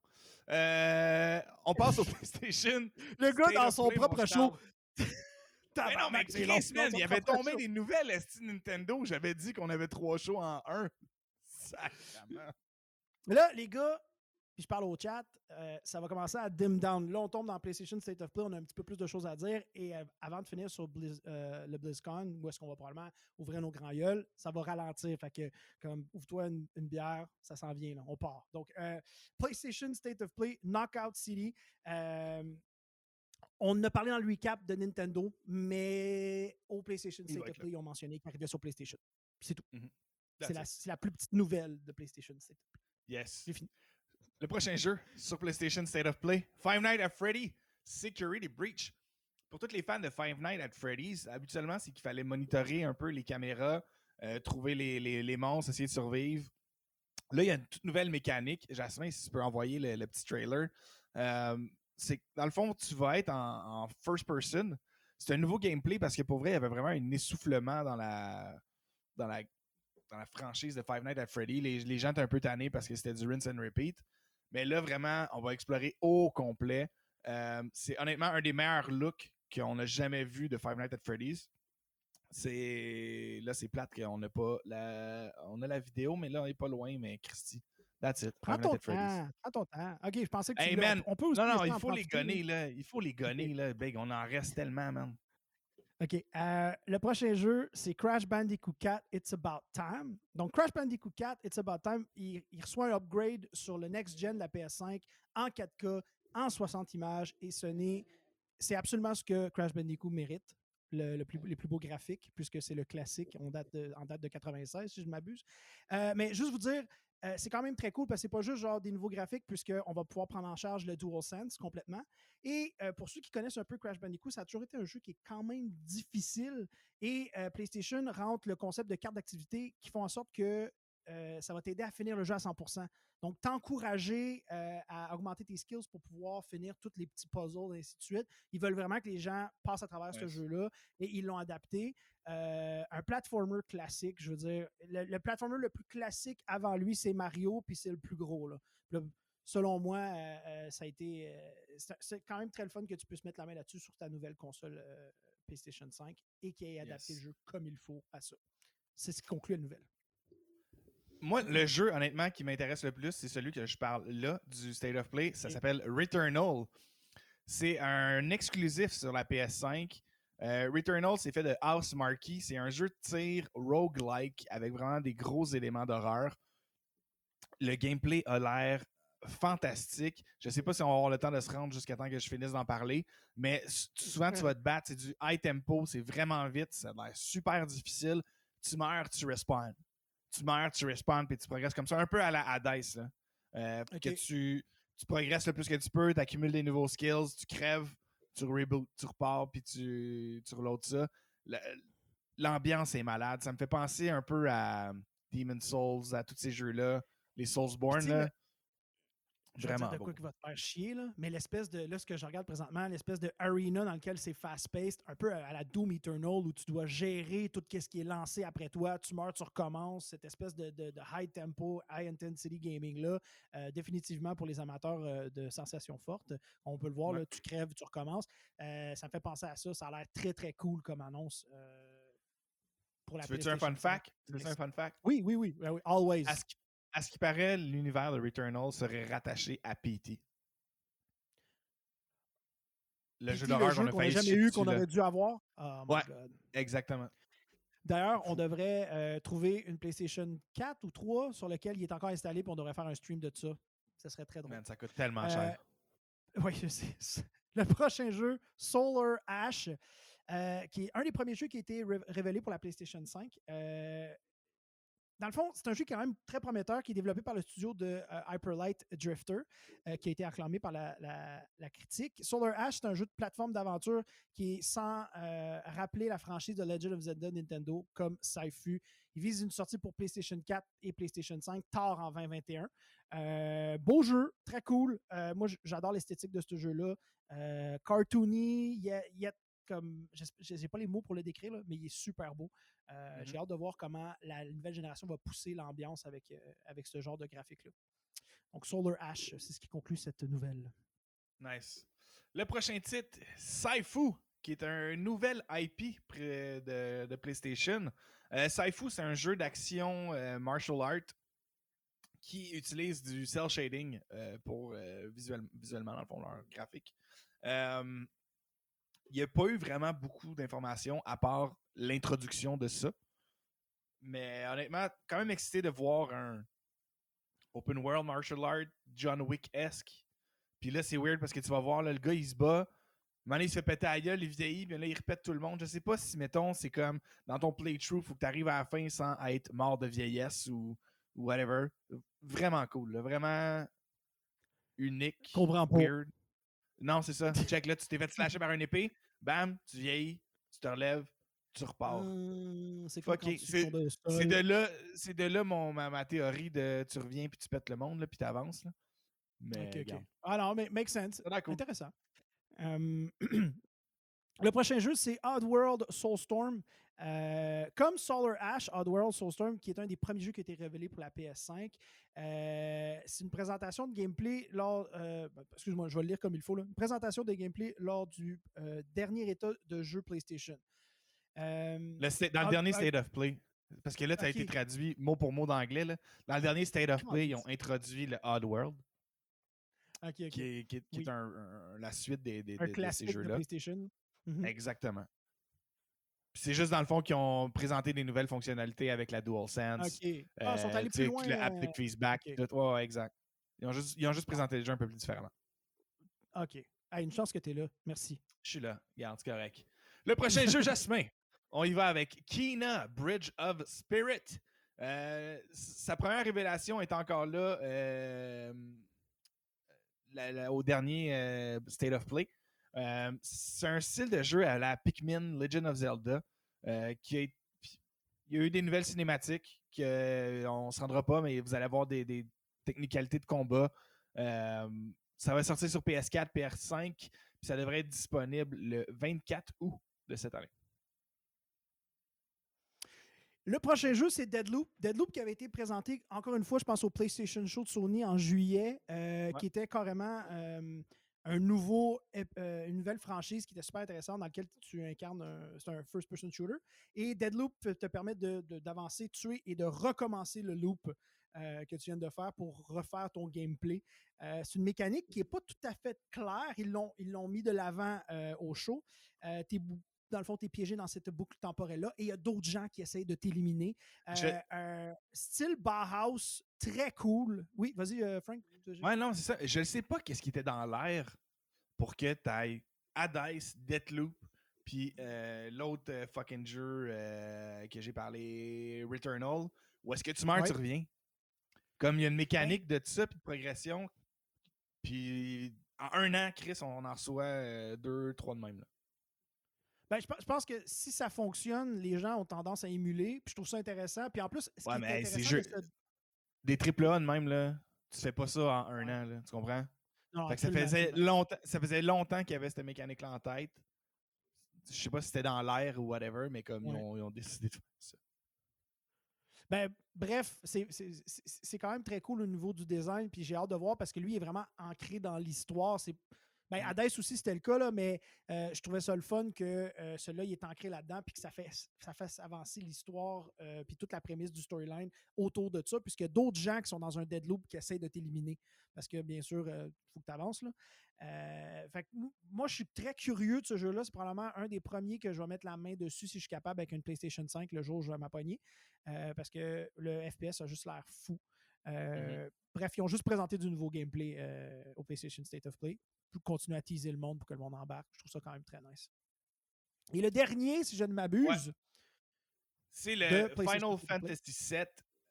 Euh, on passe au PlayStation. Le gars dans son propre show. Mais non, mais Tabarnak, c'est long. Chris, man, son il avait tombé show. des nouvelles esti Nintendo. J'avais dit qu'on avait trois shows en un. Sacrement. Là, les gars, puis je parle au chat, euh, ça va commencer à dim down. Là, on tombe dans PlayStation State of Play, on a un petit peu plus de choses à dire. Et euh, avant de finir sur Blizz- euh, le BlizzCon, où est-ce qu'on va probablement ouvrir nos grands gueules, ça va ralentir. Fait que, comme, ouvre-toi une, une bière, ça s'en vient, là, on part. Donc, PlayStation State of Play, Knockout City. on a parlé dans le recap de Nintendo, mais au PlayStation State of Play, ils ont mentionné qu'il arrivait sur PlayStation. C'est tout. That's C'est la, la plus petite nouvelle de PlayStation State of Play. Yes. J'ai fini. Le prochain jeu sur PlayStation State of Play, Five Nights at Freddy Security Breach. Pour tous les fans de Five Nights at Freddy's, habituellement, c'est qu'il fallait monitorer un peu les caméras euh, trouver les, les- monstres, essayer de survivre. Là, il y a une toute nouvelle mécanique. Jasmin, si tu peux envoyer le, petit trailer. Euh, c'est dans le fond, tu vas être en, en first person. C'est un nouveau gameplay parce que pour vrai, il y avait vraiment un essoufflement dans la, dans la, dans la franchise de Five Nights at Freddy. Les, les gens étaient un peu tannés parce que c'était du rinse and repeat. Mais là, vraiment, on va explorer au complet. Euh, c'est honnêtement un des meilleurs looks qu'on n'a jamais vu de Five Nights at Freddy's. C'est là, c'est plate qu'on n'a pas la, on a la vidéo, mais là, on n'est pas loin. Mais Christy, that's it. Prends ton temps. Prends ton temps. OK, je pensais que tu Hey, man, On peut aussi Non, non, il faut les gonner, là. là. Il faut les gonner, là. Big, on en reste tellement, man. OK. euh, le prochain jeu, c'est Crash Bandicoot 4 It's About Time. Donc, Crash Bandicoot 4 It's About Time, il, reçoit un upgrade sur le next gen de la PS5 en 4K, en 60 images, et ce n'est. C'est absolument ce que Crash Bandicoot mérite. Le plus, les plus beaux graphiques, puisque c'est le classique on date de- en date de 96, si je ne m'abuse. Euh, mais juste vous dire, euh, c'est quand même très cool parce que c'est pas juste genre des nouveaux graphiques, puisqu'on va pouvoir prendre en charge le DualSense complètement. Et euh, pour ceux qui connaissent un peu Crash Bandicoot, ça a toujours été un jeu qui est quand même difficile. Et euh, PlayStation rentre le concept de cartes d'activité qui font en sorte que ça va t'aider à finir le jeu à 100%. Donc, t'encourager à augmenter tes skills pour pouvoir finir tous les petits puzzles et ainsi de suite. Ils veulent vraiment que les gens passent à travers ce jeu-là et ils l'ont adapté. Euh, un platformer classique, je veux dire, le, le platformer le plus classique avant lui, c'est Mario, puis c'est le plus gros. Là. Selon moi, euh, euh, ça a été. euh, c'est- quand même très le fun que tu puisses mettre la main là-dessus sur ta nouvelle console PlayStation 5 et qu'il ait adapté Yes. le jeu comme il faut à ça. C'est ce qui conclut la nouvelle. Moi, le jeu, honnêtement, qui m'intéresse le plus, c'est celui que je parle là, du State of Play. Ça s'appelle Returnal. C'est un exclusif sur la PS5. Euh, Returnal, c'est fait de House Marquee. C'est un jeu de tir roguelike avec vraiment des gros éléments d'horreur. Le gameplay a l'air fantastique. Je sais pas si on va avoir le temps de se rendre jusqu'à temps que je finisse d'en parler, mais souvent tu vas te battre, c'est du high tempo, c'est vraiment vite, ça a l'air super difficile. Tu meurs, tu respawns. Tu meurs, tu respawns, puis tu progresses comme ça, un peu à la Hades. Là. Euh. Que tu, tu progresses le plus que tu peux, tu accumules des nouveaux skills, tu crèves, tu reboot, tu repars, puis tu, tu reloads ça. L'ambiance est malade. Ça me fait penser un peu à Demon's Souls, à tous ces jeux-là, les Soulsborne. Là. Je Vraiment dire de beau. quoi qui va te faire chier, là. Mais l'espèce de. Là, ce que je regarde présentement, l'espèce de arena dans lequel c'est fast-paced, un peu à la Doom Eternal, où tu dois gérer tout ce qui est lancé après toi. Tu meurs, tu recommences. Cette espèce de, de- de high tempo, high intensity gaming-là, euh, définitivement pour les amateurs euh, de sensations fortes. On peut le voir, Ouais. là, tu crèves, tu recommences. Euh, ça me fait penser à ça. Ça a l'air très, très cool comme annonce. pour la Tu veux-tu un fun 5. fact? Tu veux-tu un fun fact? Oui, oui, oui. oui, oui, Always. À ce, qui, à ce qui paraît, l'univers de Returnal serait rattaché à PT. Le PT, jeu d'horreur qu'on a jamais eu, qu'on aurait dû avoir. Oh my Ouais. God. Exactement. D'ailleurs, on devrait euh, trouver une PlayStation 4 ou 3 sur lequel il est encore installé, puis on devrait faire un stream de ça. Ça serait très drôle. Man, ça coûte tellement Euh, cher. Oui, je sais. Le prochain jeu, Solar Ash, euh, qui est un des premiers jeux qui a été ré- révélé pour la PlayStation 5. Euh, dans le fond, c'est un jeu quand même très prometteur qui est développé par le studio de euh, Hyperlight Drifter, euh, qui a été acclamé par la, critique. Solar Ash, c'est un jeu de plateforme d'aventure qui est sans euh, rappeler la franchise de Legend of Zelda Nintendo comme ça fut. Il vise une sortie pour PlayStation 4 et PlayStation 5 tard en 2021. Euh, beau jeu, très cool. Moi, j'adore l'esthétique de ce jeu-là. Cartoony, il comme. Je n'ai pas les mots pour le décrire, là, mais il est super beau. Euh, Mhm. J'ai hâte de voir comment la nouvelle génération va pousser l'ambiance avec, euh, avec ce genre de graphique-là. Donc, Solar Ash, c'est ce qui conclut cette nouvelle. Nice. Le prochain titre, Saifu, qui est un nouvel IP près de, de PlayStation. Euh, Saifu, c'est un jeu d'action martial art qui utilise du cell shading pour visuel- visuellement, dans le fond, leur graphique. Euh, Il n'y a pas eu vraiment beaucoup d'informations à part l'introduction de ça. Mais honnêtement, quand même excité de voir un open world martial art John Wick-esque. Puis là, c'est weird parce que tu vas voir, là, le gars, il se bat. Maintenant, il se fait péter à gueule, il vieillit, puis là, il répète tout le monde. Je sais pas si, mettons, c'est comme dans ton playthrough, faut que tu arrives à la fin sans être mort de vieillesse ou, ou whatever. Vraiment cool, là, vraiment unique. Comprends pas. Weird. Non, c'est ça. Check là, tu t'es fait slasher par une épée, bam, tu vieillis, tu te relèves, tu repars. Hum, c'est tu C'est de là, c'est de là mon, ma, ma théorie de tu reviens puis tu pètes le monde, là, puis tu avances. Là. Mais Ok, ok. regarde. Ah non, mais make sense. Intéressant. le prochain jeu, c'est Oddworld Soulstorm. Euh, comme Solar Ash, Oddworld Soulstorm, qui est un des premiers jeux qui a été révélé pour la PS5. Euh, c'est une présentation de gameplay lors. euh, ben, Excuse-moi, je vais le lire comme il faut. là. Une présentation de gameplay lors du euh, dernier état de jeu PlayStation. Le dans le Ah, dernier ah, State of Play, parce que là, ça a été Ok. traduit mot pour mot d'anglais. Dans le dernier State of Play, ils ont introduit le Odd World, ok, ok. qui est, qui est- qui est Oui. un- un- la suite des, Un ces jeux-là. PlayStation. Mhm. Exactement. C'est juste dans le fond qu'ils ont présenté des nouvelles fonctionnalités avec la DualSense. Ok. Ah, ils sont euh, allés plus loin. Le haptic euh, feedback. ok. tout. Ouais, exact. Ils ont juste, ils ont juste présenté les jeux un peu plus différemment. OK. Ah, une chance que tu es là. Merci. Je suis là. Regarde, c'est correct. Le prochain jeu, Jasmin. On y va avec Kina, Bridge of Spirit. Euh, sa première révélation est encore là euh, la- la- au dernier State of Play. Euh, c'est un style de jeu à la Pikmin Legend of Zelda euh, qui il y a eu des nouvelles cinématiques qu'on ne se rendra pas, mais vous allez avoir des, des technicalités de combat. Euh, ça va sortir sur PS4, PS5, puis ça devrait être disponible le 24 août de cette année. Le prochain jeu, c'est Deadloop. Deadloop qui avait été présenté, encore une fois, je pense au PlayStation Show de Sony en juillet, euh, Ouais. qui était carrément euh, euh, une nouvelle franchise qui était super intéressante dans laquelle tu incarnes un, un first-person shooter. Et Deadloop te permet de- de- d'avancer, tuer et de recommencer le loop euh, que tu viens de faire pour refaire ton gameplay. Euh, c'est une mécanique qui n'est pas tout à fait claire. Ils l'ont, ils l'ont mis de l'avant au show. Dans le fond, tu es piégé dans cette boucle temporelle-là et il y a d'autres gens qui essayent de t'éliminer. Euh, Je- un style Bauhaus, très cool. Oui, vas-y, euh, Frank. Ouais, non, c'est ça. Je ne sais pas qu'est-ce qui était dans l'air pour que tu ailles Hades, Deathloop, puis euh, l'autre euh, fucking jeu euh, que j'ai parlé, Returnal. Où est-ce que tu meurs, Ouais. tu reviens? Comme il y a une mécanique de ça, puis de progression. Puis en un an, Chris, on en reçoit euh, deux, trois de même. là. Ben, je, pe- je pense que si ça fonctionne, les gens ont tendance à émuler. Puis je trouve ça intéressant. Puis en plus, ce Ouais, qui mais est hey, c'est intéressant jeu- Des triple A de même, là, tu fais pas ça en un Ouais. an, là, tu comprends? Non, Fait que ça, faisait longtemps, ça faisait longtemps qu'il y avait cette mécanique-là en tête. Je sais pas si c'était dans l'air ou whatever, mais comme ils, ont, ils ont décidé de faire ça. Ben, bref, c'est- quand même très cool au niveau du design, puis j'ai hâte de voir parce que lui il est vraiment ancré dans l'histoire. C'est ben. Hades aussi, c'était le cas, là, mais euh, je trouvais ça le fun que euh, celui-là, il est ancré là-dedans, puis que ça fait, ça fasse avancer l'histoire, euh, puis toute la prémisse du storyline autour de ça, a d'autres gens qui sont dans un deadloop qui essayent de t'éliminer. Parce que, bien sûr, il faut que tu avances. Là. Euh, fait que m- moi, je suis très curieux de ce jeu-là. C'est probablement un des premiers que je vais mettre la main dessus si je suis capable avec une PlayStation 5 le jour où je vais m'appoigner. Euh, parce que le FPS a juste l'air fou. Euh, Bref, ils ont juste présenté du nouveau gameplay euh, au PlayStation State of Play. Continuer à teaser le monde pour que le monde embarque. Je trouve ça quand même très nice. Et le dernier, si je ne m'abuse, C'est le Final. Fantasy VII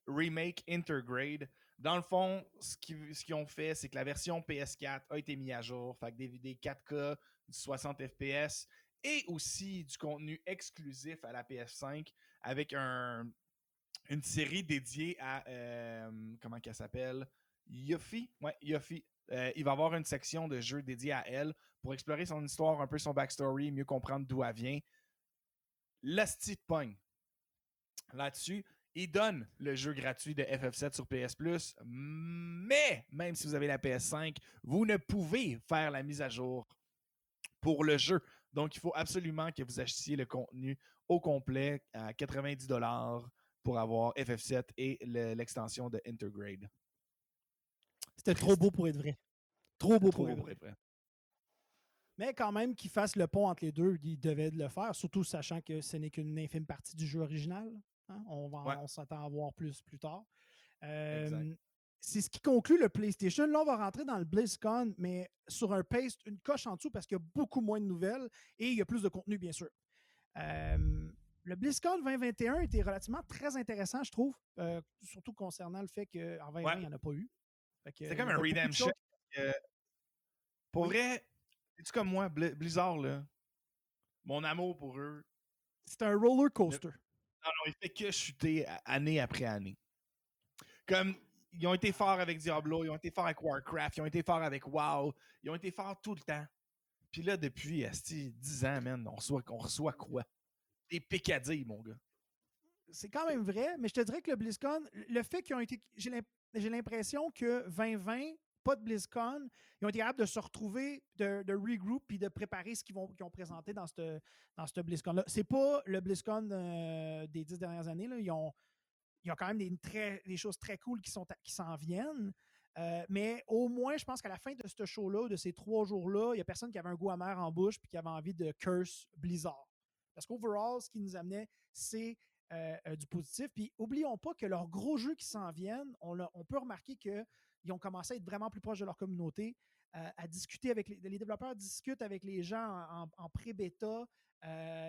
Remake Intergrade. Dans le fond, ce qu'ils ce ont fait, c'est que la version PS4 a été mise à jour. Fait que des vidéos 4K, du 60 FPS et aussi du contenu exclusif à la PS5 avec un, une série dédiée à. euh, comment qu'elle s'appelle? Yuffie? Ouais, Yuffie. Euh, il va avoir une section de jeux dédiée à elle pour explorer son histoire, un peu son backstory, mieux comprendre d'où elle vient. L'asti de là-dessus. Il donne le jeu gratuit de FF7 sur PS Plus, mais même si vous avez la PS5, vous ne pouvez faire la mise à jour pour le jeu. Donc, il faut absolument que vous achetiez le contenu au complet à 90$ pour avoir FF7 et le- l'extension de Intergrade. C'était trop beau pour être vrai. Trop beau Trop pour être beau pour être vrai. Mais quand même, qu'ils fassent le pont entre les deux, ils devaient le faire, surtout sachant que ce n'est qu'une infime partie du jeu original. hein. On, Ouais. s'attend à voir plus plus tard. Euh, c'est ce qui conclut le PlayStation. Là, on va rentrer dans le BlizzCon, mais sur un pace, une coche en dessous parce qu'il y a beaucoup moins de nouvelles et il y a plus de contenu, bien sûr. Euh, le BlizzCon 2021 était relativement très intéressant, je trouve, euh, surtout concernant le fait qu'en 2020, Ouais. il n'y en a pas eu. C'est comme un redemption. Euh, pour Oui. vrai, es-tu comme moi, Bli- Blizzard, là, mon amour pour eux, C'est un roller coaster. Non, non, il fait que chuter année après année. Comme ils ont été forts avec Diablo, ils ont été forts avec Warcraft, ils ont été forts avec WoW, ils ont été forts tout le temps. Puis là, depuis asti, 10 ans, man, on reçoit, on reçoit quoi? Des picadilles, mon gars. C'est quand même vrai, mais je te dirais que le BlizzCon, le fait qu'ils ont été. J'ai j'ai l'impression que 2020, pas de BlizzCon, ils ont été capables de se retrouver, de, de regroup puis de préparer ce qu'ils vont ont présenté dans ce dans BlizzCon-là. C'est pas le BlizzCon euh, des dix dernières années. Là. Ils, ont, quand même des, très, des choses très cool qui à- qui s'en viennent. Euh, mais au moins, je pense qu'à la fin de ce show-là, de ces trois jours-là, il n'y a personne qui avait un goût amer en bouche puis qui avait envie de curse Blizzard. Parce qu'overall, ce qui nous amenait, c'est euh, euh, du positif. Puis oublions pas que leurs gros jeux qui s'en viennent, on, peut remarquer qu'ils ont commencé à être vraiment plus proches de leur communauté, euh, à discuter avec les, les développeurs, discutent avec les gens en, en- en pré-bêta.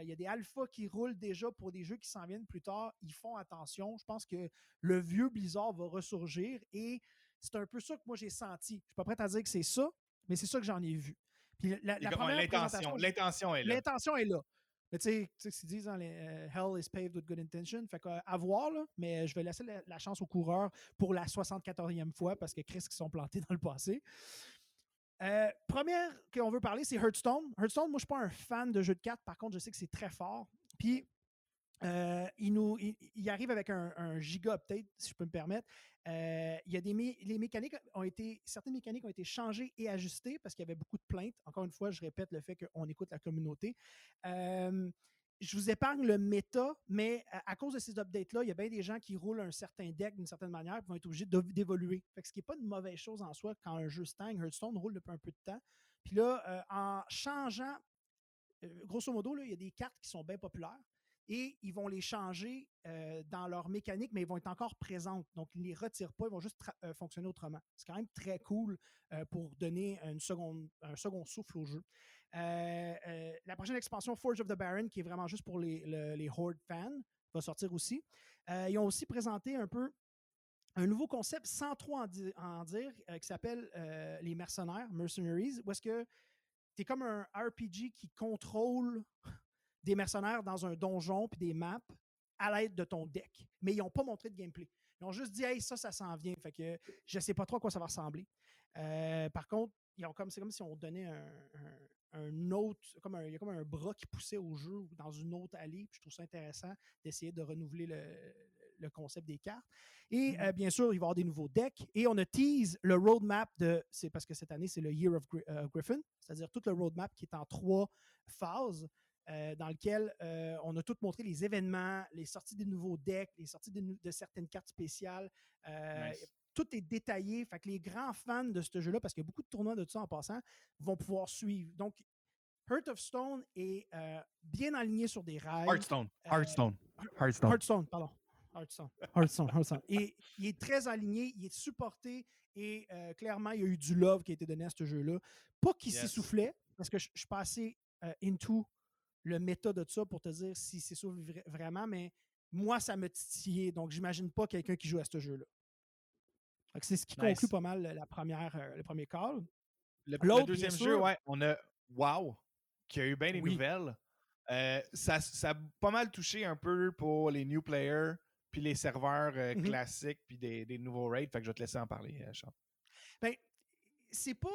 Il y a des alphas qui roulent déjà pour des jeux qui s'en viennent plus tard. Ils font attention. Je pense que le vieux Blizzard va ressurgir et c'est un peu ça que moi j'ai senti. Je suis pas prêt à dire que c'est ça, mais c'est ça que j'en ai vu. Puis la, l'intention est là. L'intention est là. Tu sais, ce qu'ils disent, hein, les, euh, Hell is paved with good intention. Fait que, euh, à voir, là, mais je vais laisser la, chance aux coureurs pour la 74e fois parce que Chris qui sont plantés dans le passé. Euh, première qu'on veut parler, c'est Hearthstone. Hearthstone, moi, je suis pas un fan de jeux de cartes. Par contre, je sais que c'est très fort. Puis, euh, il, nous, il, arrive avec un, un giga update, si je peux me permettre. Euh, il y a des mé- les mécaniques ont été, certaines mécaniques ont été changées et ajustées parce qu'il y avait beaucoup de plaintes. Encore une fois, je répète le fait qu'on écoute la communauté. Euh, je vous épargne le méta, mais à, cause de ces updates-là, il y a bien des gens qui roulent un certain deck d'une certaine manière et vont être obligés d'évoluer. Ce qui n'est pas une mauvaise chose en soi quand un jeu stagne. Hearthstone roule depuis un peu de temps. Puis là, en changeant, grosso modo, là, il y a des cartes qui sont bien populaires et ils vont les changer euh, dans leur mécanique, mais ils vont être encore présentes. Donc, ils ne les retirent pas, ils vont juste euh, fonctionner autrement. C'est quand même très cool euh, pour donner une seconde, un second souffle au jeu. La prochaine expansion, Forge of the Baron, qui est vraiment juste pour les, le- les Horde fans, va sortir aussi. Ils ont aussi présenté un peu un nouveau concept sans trop en, di- en dire, qui s'appelle les mercenaires, Mercenaries, où est-ce que tu es comme un RPG qui contrôle des mercenaires dans un donjon puis des maps à l'aide de ton deck. Mais ils n'ont pas montré de gameplay. Ils ont juste dit, hey, ça, ça s'en vient. Fait que je ne sais pas trop à quoi ça va ressembler. Euh, par contre, ils ont comme, c'est comme si on donnait un, un- un autre, comme un, il y a comme un bras qui poussait au jeu ou dans une autre allée. Puis je trouve ça intéressant d'essayer de renouveler le, le concept des cartes. Et euh, bien sûr, il va y avoir des nouveaux decks. Et on a tease le roadmap de, c'est parce que cette année, c'est le Year of euh, Griffin, c'est-à-dire tout le roadmap qui est en trois phases. Euh, dans lequel euh, on a tout montré les événements, les sorties des nouveaux decks, les sorties de, certaines cartes spéciales. Euh, Nice. Tout est détaillé. Fait que les grands fans de ce jeu-là, parce qu'il y a beaucoup de tournois de tout ça en passant, vont pouvoir suivre. Donc, Heart of Stone est euh, bien aligné sur des rails. Hearthstone. Euh, Hearthstone. Hearthstone. Hearthstone, pardon. Hearthstone. Hearthstone, Hearthstone. Et il est très aligné, il est supporté et euh, clairement, il y a eu du love qui a été donné à ce jeu-là. Pas qu'il Yes. s'essoufflait, parce que je je suis passé euh, into le méta de ça pour te dire si c'est ça vra- vraiment, mais moi, ça me titillait. Donc, j'imagine pas quelqu'un qui joue à ce jeu-là. C'est ce qui Nice. conclut pas mal la première, euh, le premier call. Le, deuxième jeu, ouais, on a WoW, qui a eu bien des Oui. nouvelles. Euh, ça, ça a pas mal touché un peu pour les new players, puis les serveurs euh, Mhm. classiques, puis des, des nouveaux raids. Fait que je vais te laisser en parler, euh, Charles. Ben, c'est pas.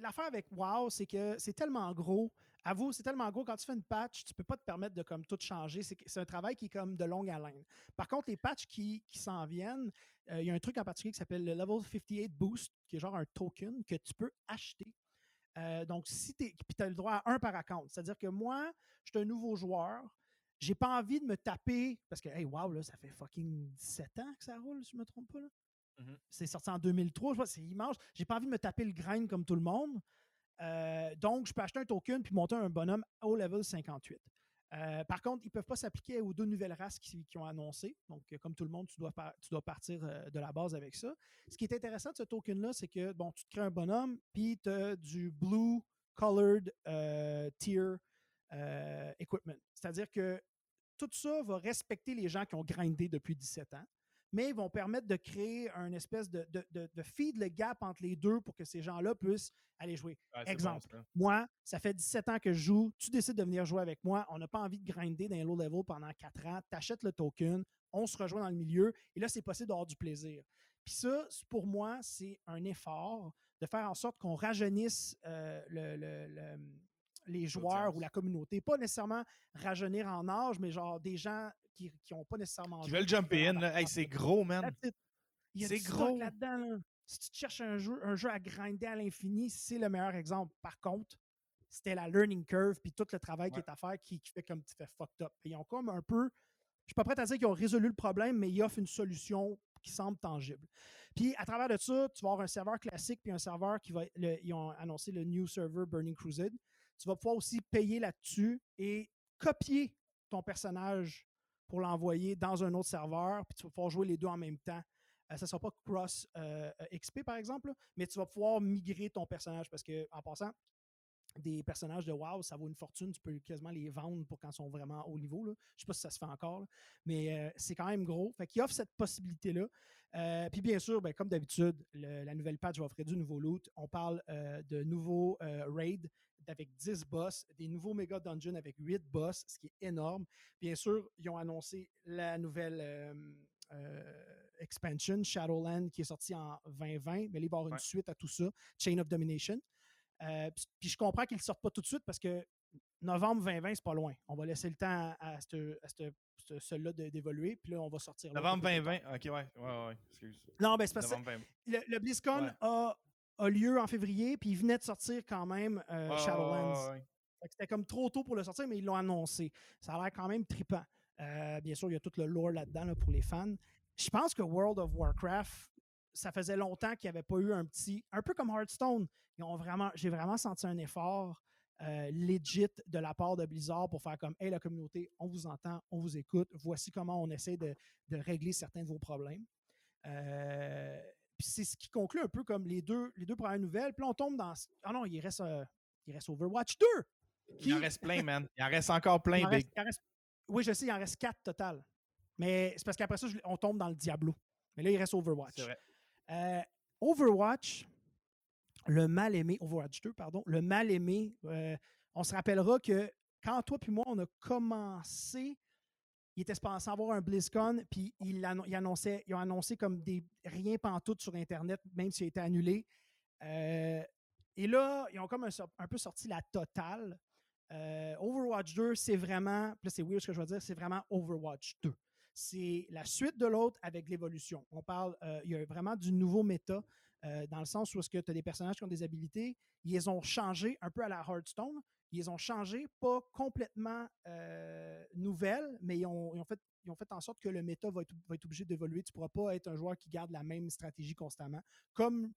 L'affaire avec WoW, c'est que c'est tellement gros. Avoue, c'est tellement gros. Quand tu fais une patch, tu peux pas te permettre de comme tout changer. C'est un travail qui est comme de longue haleine. Par contre, les patchs qui, qui s'en viennent, euh, il y a un truc en particulier qui s'appelle le Level 58 Boost, qui est genre un token que tu peux acheter. Euh, donc, si tu as le droit à un par account, c'est-à-dire que moi, je suis un nouveau joueur, j'ai pas envie de me taper, parce que, hey, wow, là, ça fait fucking 17 ans que ça roule, si je me trompe pas. Là. Mhm. C'est sorti en 2003, je vois, c'est immense. J'ai pas envie de me taper le grind comme tout le monde. Euh, donc, je peux acheter un token puis monter un bonhomme au level 58. Euh, par contre, ils ne peuvent pas s'appliquer aux deux nouvelles races qui, ont annoncé. Donc, euh, comme tout le monde, tu dois, partir de la base avec ça. Ce qui est intéressant de ce token-là, c'est que bon, tu te crées un bonhomme, puis tu as du blue colored tier equipment. C'est-à-dire que tout ça va respecter les gens qui ont grindé depuis 17 ans, mais ils vont permettre de créer un espèce de, de, de, de feed le gap entre les deux pour que ces gens-là puissent aller jouer. Ah, bon, Exemple. ça. Moi, ça fait 17 ans que je joue. Tu décides de venir jouer avec moi. On n'a pas envie de grinder dans les low level pendant 4 ans. Tu achètes le token. On se rejoint dans le milieu. Et là, c'est possible d'avoir du plaisir. Puis ça, pour moi, c'est un effort de faire en sorte qu'on rajeunisse euh, le- le- le- les joueurs ou la communauté. Pas nécessairement rajeunir en âge, mais genre des gens qui n'ont pas nécessairement Qui veulent jumper in. Hey, c'est gros, man. Il y a C'est du stock gros. là-dedans. là. Si tu cherches un jeu, un jeu à grinder à l'infini, c'est le meilleur exemple. Par contre, c'était la learning curve puis tout le travail qui est à faire qui, qui fait comme tu fais fucked up. Et ils ont comme un peu. Je suis pas prêt à dire qu'ils ont résolu le problème, mais ils offrent une solution qui semble tangible. Puis à travers de ça, tu vas avoir un serveur classique puis un serveur qui va. le- ils ont annoncé le new server Burning Crusade. Tu vas pouvoir aussi payer là-dessus et copier ton personnage pour l'envoyer dans un autre serveur, puis tu vas pouvoir jouer les deux en même temps. Euh, ça ne sera pas cross euh, euh, XP, par exemple, mais tu vas pouvoir migrer ton personnage parce que, en passant, des personnages de WoW, ça vaut une fortune. Tu peux quasiment les vendre pour quand ils sont vraiment haut niveau. Je sais pas si ça se fait encore, mais c'est quand même gros. Fait qu'il offre cette possibilité-là. Puis bien sûr, ben, comme d'habitude, la nouvelle patch va offrir du nouveau loot. On parle de nouveaux raids avec 10 boss, des nouveaux méga dungeons avec 8 boss, ce qui est énorme. Bien sûr, ils ont annoncé la nouvelle euh, euh, expansion, Shadowland, qui est sortie en 2020, mais là, il va y avoir une Ouais. suite à tout ça, Chain of Domination. Euh, puis- je comprends qu'ils ne sortent pas tout de suite parce que novembre 2020, c'est pas loin. On va laisser le temps à, ce- à ce- ce- celui-là de- d'évoluer, puis là, on va sortir. Novembre un peu plus 2020. tard. Ok, ouais, ouais, ouais. Excuse. Non, ben c'est parce que Novembre 2020. le, le BlizzCon Ouais. a, a lieu en février, puis il venait de sortir quand même euh, Shadowlands. ouais, C'était comme trop tôt pour le sortir, mais ils l'ont annoncé. Ça a l'air quand même trippant. Euh, bien sûr, il y a tout le lore là-dedans là, pour les fans. Je pense que World of Warcraft, ça faisait longtemps qu'il n'y avait pas eu un petit. Un peu comme Hearthstone. Ils ont vraiment, j'ai vraiment senti un effort euh, legit de la part de Blizzard pour faire comme Hey, la communauté, on vous entend, on vous écoute. Voici comment on essaie de, de régler certains de vos problèmes. Euh, puis c'est ce qui conclut un peu comme les deux, les deux premières nouvelles. Puis là, on tombe dans. Ah non, il reste, euh, il reste Overwatch 2. Il en reste plein, man. Il en reste encore plein, il en Big. reste- il en reste- oui, je sais, il en reste quatre total. Mais c'est parce qu'après ça, je- on tombe dans le Diablo. Mais là, il reste Overwatch. Vrai. Euh, Overwatch, le mal aimé, Overwatch 2, pardon, le mal aimé, euh, on se rappellera que quand toi puis moi, on a commencé, il était censé avoir un BlizzCon, puis il, il ils ont annoncé comme des rien pantoute sur Internet, même s'il a été annulé. Euh, et là, ils ont comme un, peu sorti la totale. Euh, Overwatch 2, c'est vraiment, c'est weird ce que je veux dire, c'est vraiment Overwatch 2. C'est la suite de l'autre avec l'évolution. On parle, euh, il y a vraiment du nouveau méta, euh, dans le sens où est-ce que tu as des personnages qui ont des habilités, ils les ont changés un peu à la Hearthstone, ils les ont changés, pas complètement euh, nouvelles, mais ils ont, ils ont fait, ils ont fait en sorte que le méta va être, va être obligé d'évoluer. Tu ne pourras pas être un joueur qui garde la même stratégie constamment, comme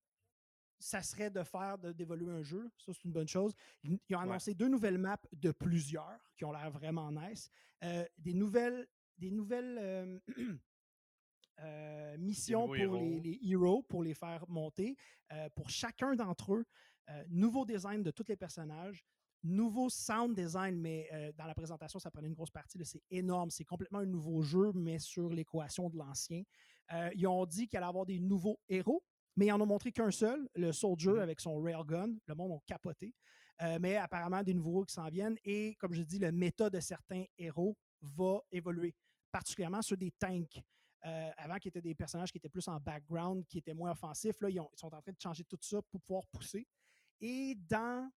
ça serait de faire d'évoluer un jeu. Ça, c'est une bonne chose. Ils, ont Ouais. annoncé deux nouvelles maps de plusieurs qui ont l'air vraiment nice. Euh, des nouvelles, des nouvelles euh, euh, missions nouveaux pour les, héros. les héros, pour les faire monter. Euh, pour chacun d'entre eux, euh, nouveau design de tous les personnages. Nouveau sound design, mais euh, dans la présentation, ça prenait une grosse partie. C'est énorme. C'est complètement un nouveau jeu, mais sur l'équation de l'ancien. Euh, ils ont dit qu'il allait y avoir des nouveaux héros, mais ils en ont montré qu'un seul, le Soldier Mhm. avec son Railgun. Le monde a capoté. Euh, mais apparemment, des nouveaux qui s'en viennent. Et comme je dis, le méta de certains héros va évoluer, particulièrement sur des tanks. Euh, avant, qui étaient des personnages qui étaient plus en background, qui étaient moins offensifs. Là, ils, ont- ils sont en train de changer tout ça pour pouvoir pousser. Et dans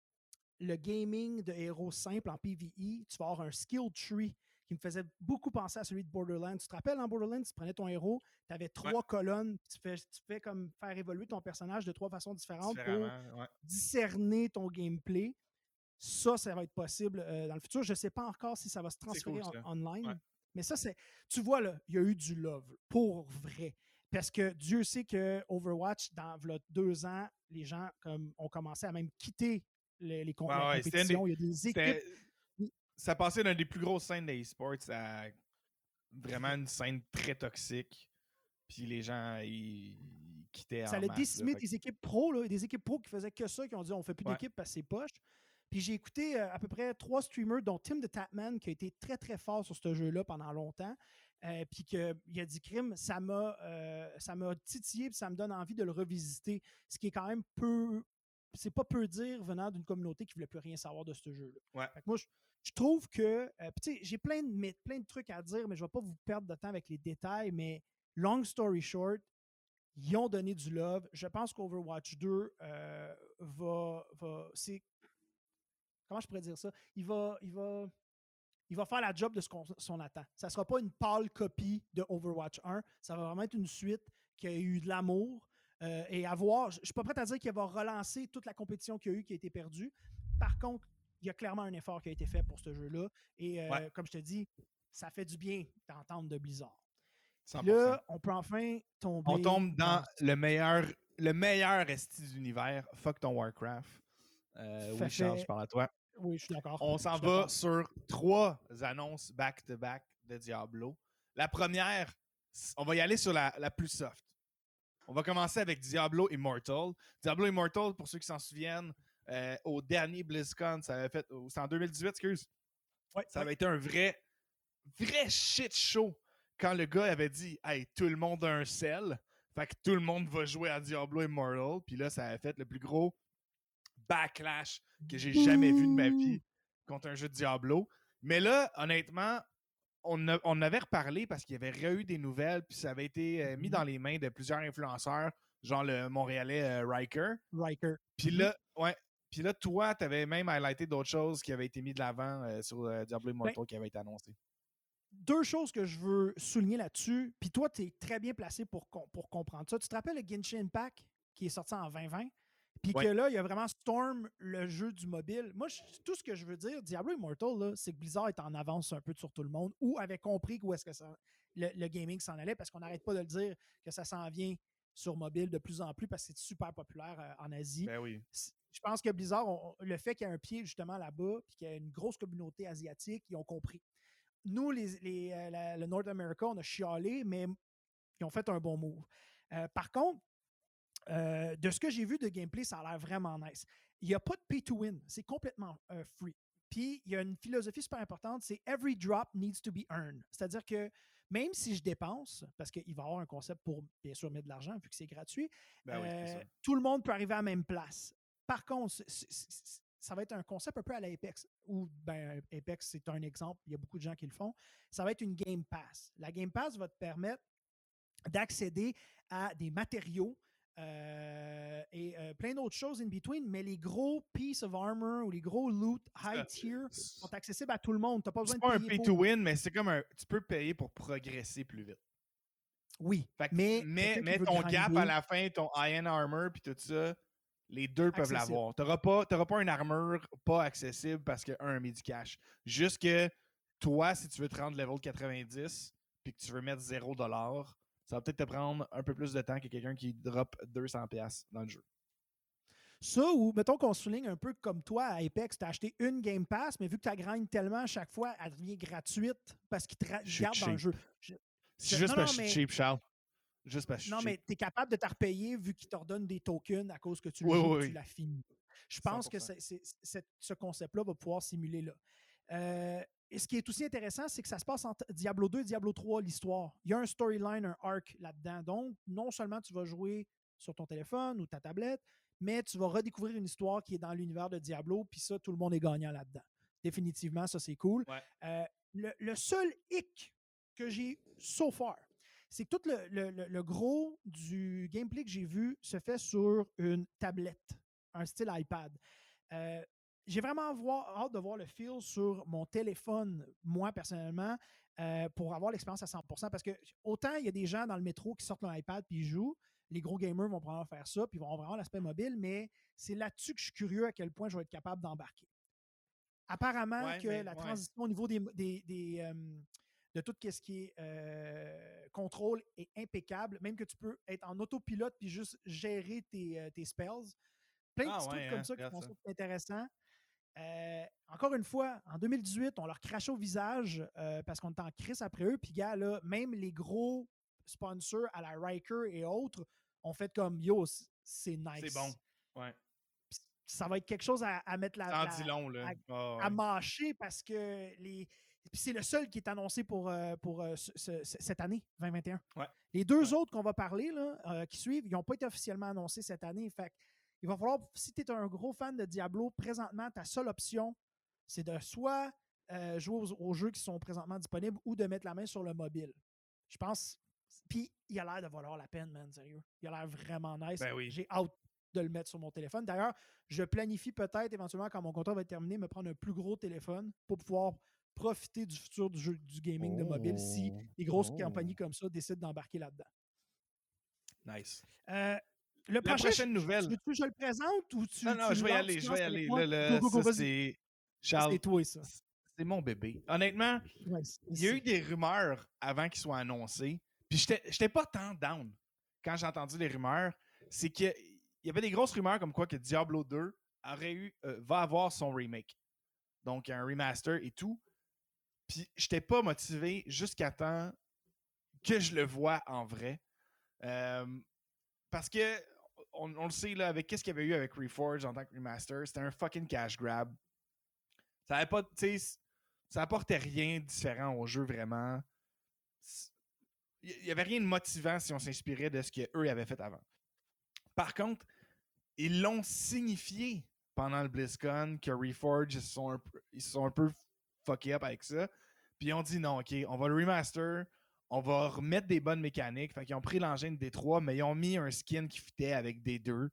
le gaming de héros simples en PvE, tu vas avoir un skill tree qui me faisait beaucoup penser à celui de Borderlands. Tu te rappelles, en Borderlands, tu prenais ton héros, tu avais trois colonnes, tu fais, tu fais comme faire évoluer ton personnage de trois façons différentes pour ouais. discerner ton gameplay. Ça, ça va être possible euh, dans le futur. Je ne sais pas encore si ça va se transférer cool, en- online. Ouais. Mais ça, c'est. Tu vois, là, il y a eu du love pour vrai. Parce que Dieu sait que Overwatch, dans deux ans, les gens comme, ont commencé à même quitter les, les com- Ouais, la ouais, c'était une des- compétition. Il y a des équipes. Ça passait d'une des plus grosses scènes des sports à vraiment une scène très toxique. Puis les gens, ils, ils quittaient Ça a décimé des équipes pro, là, des équipes pro qui faisaient que ça, qui ont dit on fait plus Ouais. d'équipe parce que c'est poche. Puis j'ai écouté euh, à peu près trois streamers, dont Tim the Tapman, qui a été très très fort sur ce jeu-là pendant longtemps. Euh, puis qu'il a dit crime, ça m'a euh, ça m'a titillé, puis ça me donne envie de le revisiter. Ce qui est quand même peu. C'est pas peu dire venant d'une communauté qui voulait plus rien savoir de ce jeu-là. Ouais. Fait que moi, je, je trouve que. euh, puis tu sais, j'ai plein de, plein de trucs à dire, mais je vais pas vous perdre de temps avec les détails, mais long story short, ils ont donné du love. Je pense qu'Overwatch 2 euh, va. va c'est. Comment je pourrais dire ça? Il va. Il va. Il va faire la job de ce qu'on attend. Ça ne sera pas une pâle copie de Overwatch 1. Ça va vraiment être une suite qui a eu de l'amour. euh, et à voir, je ne suis pas prêt à dire qu'il va relancer toute la compétition qu'il y a eu qui a été perdue. Par contre, il y a clairement un effort qui a été fait pour ce jeu-là. Et euh, Ouais. comme je te dis, ça fait du bien d'entendre de Blizzard. 100%. Là, on peut enfin tomber. on tombe dans le meilleur, le meilleur esti d'univers. Fuck ton Warcraft. Euh, oui, Charles, je parle à toi. Oui, je suis d'accord. On s'en va sur trois annonces back-to-back de Diablo. La première, on va y aller sur la, la plus soft. On va commencer avec Diablo Immortal. Diablo Immortal, pour ceux qui s'en souviennent, euh, au dernier BlizzCon, ça avait fait. oh, C'est en 2018, excuse? Ouais, Ça ouais. avait été un vrai, vrai shit show quand le gars avait dit Hey, tout le monde a un sel. Fait que tout le monde va jouer à Diablo Immortal. Puis là, ça avait fait le plus gros backlash que j'ai jamais vu de ma vie contre un jeu de Diablo. Mais là, honnêtement, on, a- on avait reparlé parce qu'il y avait eu des nouvelles, puis ça avait été euh, mis Mhm. dans les mains de plusieurs influenceurs, genre le Montréalais euh, Riker. Riker. Puis Mhm. là, ouais. Puis là, toi, tu avais même highlighté d'autres choses qui avaient été mis de l'avant euh, sur euh, Diablo Immortal qui avaient été annoncées. deux choses que je veux souligner là-dessus. Puis toi, tu es très bien placé pour, com- pour comprendre ça. Tu te rappelles le Genshin Impact qui est sorti en 2020? Puis Ouais. que là, il y a vraiment Storm, le jeu du mobile. Moi, je- tout ce que je veux dire, Diablo Immortal, c'est que Blizzard est en avance un peu sur tout le monde ou avait compris où est-ce que ça, le, le gaming s'en allait parce qu'on n'arrête pas de le dire que ça s'en vient sur mobile de plus en plus parce que c'est super populaire euh, en Asie Ben oui. je pense que Blizzard, on- le fait qu'il y ait un pied justement là-bas, puis qu'il y a une grosse communauté asiatique, ils ont compris. Nous, les, les, euh, la- le North America, on a chialé, mais ils ont fait un bon move. Euh, par contre, euh, de ce que j'ai vu de gameplay, ça a l'air vraiment nice. Il n'y a pas de pay to win, c'est complètement euh, free. Puis il y a une philosophie super importante, c'est every drop needs to be earned. C'est-à-dire que même si je dépense, parce qu'il va y avoir un concept pour bien sûr mettre de l'argent vu que c'est gratuit, Ben oui, euh, tout le monde peut arriver à la même place. Par contre, c- c- c- ça va être un concept un peu à la Apex, où ben, Apex, c'est un exemple, il y a beaucoup de gens qui le font. Ça va être une Game Pass. La Game Pass va te permettre d'accéder à des matériaux euh, et euh, plein d'autres choses in between, mais les gros pieces of armor ou les gros loot high tier sont accessibles à tout le monde. Tu n'as pas besoin de pas un payer pay pour. to win, mais c'est comme un. Tu peux payer pour progresser plus vite. Oui, Fait que mais, ton gap à la fin, ton Iron Armor puis tout ça, les deux peuvent l'avoir. Tu n'auras pas, t'auras pas une armure pas accessible parce que un, un cash. Juste que toi, si tu veux te rendre level 90 puis que tu veux mettre 0$, ça va peut-être te prendre un peu plus de temps que quelqu'un qui drop 200$ dans le jeu. Ça, ou mettons qu'on souligne un peu comme toi à Apex, tu as acheté une Game Pass, mais vu que tu grindes tellement à chaque fois, elle devient gratuite parce qu'ils te gardent dans le jeu. Je- C'est juste non, parce que je suis cheap, Charles. Juste parce que Non, mais tu es capable de te repayer vu qu'ils te redonnent des tokens à cause que tu le Oui, joues oui, et oui. tu l'as fini. Je pense que 100%. c'est- c'est- c'est- ce concept-là va pouvoir simuler là. Euh, et ce qui est aussi intéressant, c'est que ça se passe entre Diablo 2 et Diablo 3, l'histoire. Il y a un storyline, un arc là-dedans. Donc, non seulement tu vas jouer sur ton téléphone ou ta tablette, mais tu vas redécouvrir une histoire qui est dans l'univers de Diablo, puis ça, tout le monde est gagnant là-dedans. Définitivement, ça, c'est cool. Ouais. Euh, le, le seul hic que j'ai so far, c'est que tout le, le- le- le gros du gameplay que j'ai vu se fait sur une tablette, un style iPad. Euh, j'ai vraiment voir- hâte de voir le feel sur mon téléphone, moi personnellement, euh, pour avoir l'expérience à 100%. Parce que autant il y a des gens dans le métro qui sortent leur iPad puis ils jouent, les gros gamers vont probablement faire ça, puis vont avoir vraiment l'aspect mobile, mais c'est là-dessus que je suis curieux à quel point je vais être capable d'embarquer. Apparemment Ouais, que mais- la ouais. transition au niveau des, des- des, euh, de tout ce qui est euh, contrôle est impeccable, même que tu peux être en autopilote puis juste gérer tes, euh, tes spells. Plein de Ah petits ouais, trucs comme hein, ça qui regarde font ça. ça intéressant. Euh, encore une fois, en 2018, on leur crachait au visage euh, parce qu'on était en crise après eux. Puis, gars, là, même les gros sponsors à la Riker et autres ont fait comme Yo, c'est nice. C'est bon. Ouais. ça va être quelque chose à, à mettre la, la- long, là. à- à ouais. mâcher parce que les. puis c'est le seul qui est annoncé pour, euh, pour ce- ce- ce- cette année, 2021. Ouais. Les deux Ouais. autres qu'on va parler, là, qui suivent, ils n'ont pas été officiellement annoncés cette année. Fait que il va falloir, si tu es un gros fan de Diablo, présentement, ta seule option, c'est de soit euh, jouer aux, aux jeux qui sont présentement disponibles ou de mettre la main sur le mobile. Je pense. Puis il a l'air de valoir la peine, man, sérieux. Il a l'air vraiment nice. Ben oui. J'ai hâte de le mettre sur mon téléphone. D'ailleurs, je planifie peut-être éventuellement, quand mon contrat va être terminé, me prendre un plus gros téléphone pour pouvoir profiter du futur du, jeu, du gaming de mobile si Oh. les grosses Oh. compagnies comme ça décident d'embarquer là-dedans. Nice. Euh, le La prochain, prochaine nouvelle. Tu veux que je le présente ou tu. Non, non, tu je le vais y aller, je vais y aller. Go, go, go, ça, vas-y. c'est. Charles, C'est toi, ça. c'est mon bébé. Honnêtement, Ouais, il y a eu des rumeurs avant qu'ils soient annoncés. Puis j'étais pas tant down quand j'ai entendu les rumeurs. C'est qu'il y avait des grosses rumeurs comme quoi que Diablo 2 aurait eu, euh, va avoir son remake. Donc un remaster et tout. Puis j'étais pas motivé jusqu'à temps que je le vois en vrai. Euh, parce que on, on le sait là, avec qu'est-ce qu'il y avait eu avec Reforged en tant que remaster, c'était un fucking cash grab. Ça avait pas, apportait rien de différent au jeu vraiment. Il n'y avait rien de motivant si on s'inspirait de ce qu'eux avaient fait avant. Par contre, ils l'ont signifié pendant le BlizzCon que Reforged ils se sont un peu, ils up avec ça. Puis ont dit non, ok, on va le remaster, on va remettre des bonnes mécaniques. Fait qu'ils ont pris l'engin de D3, mais ils ont mis un skin qui fitait avec D2.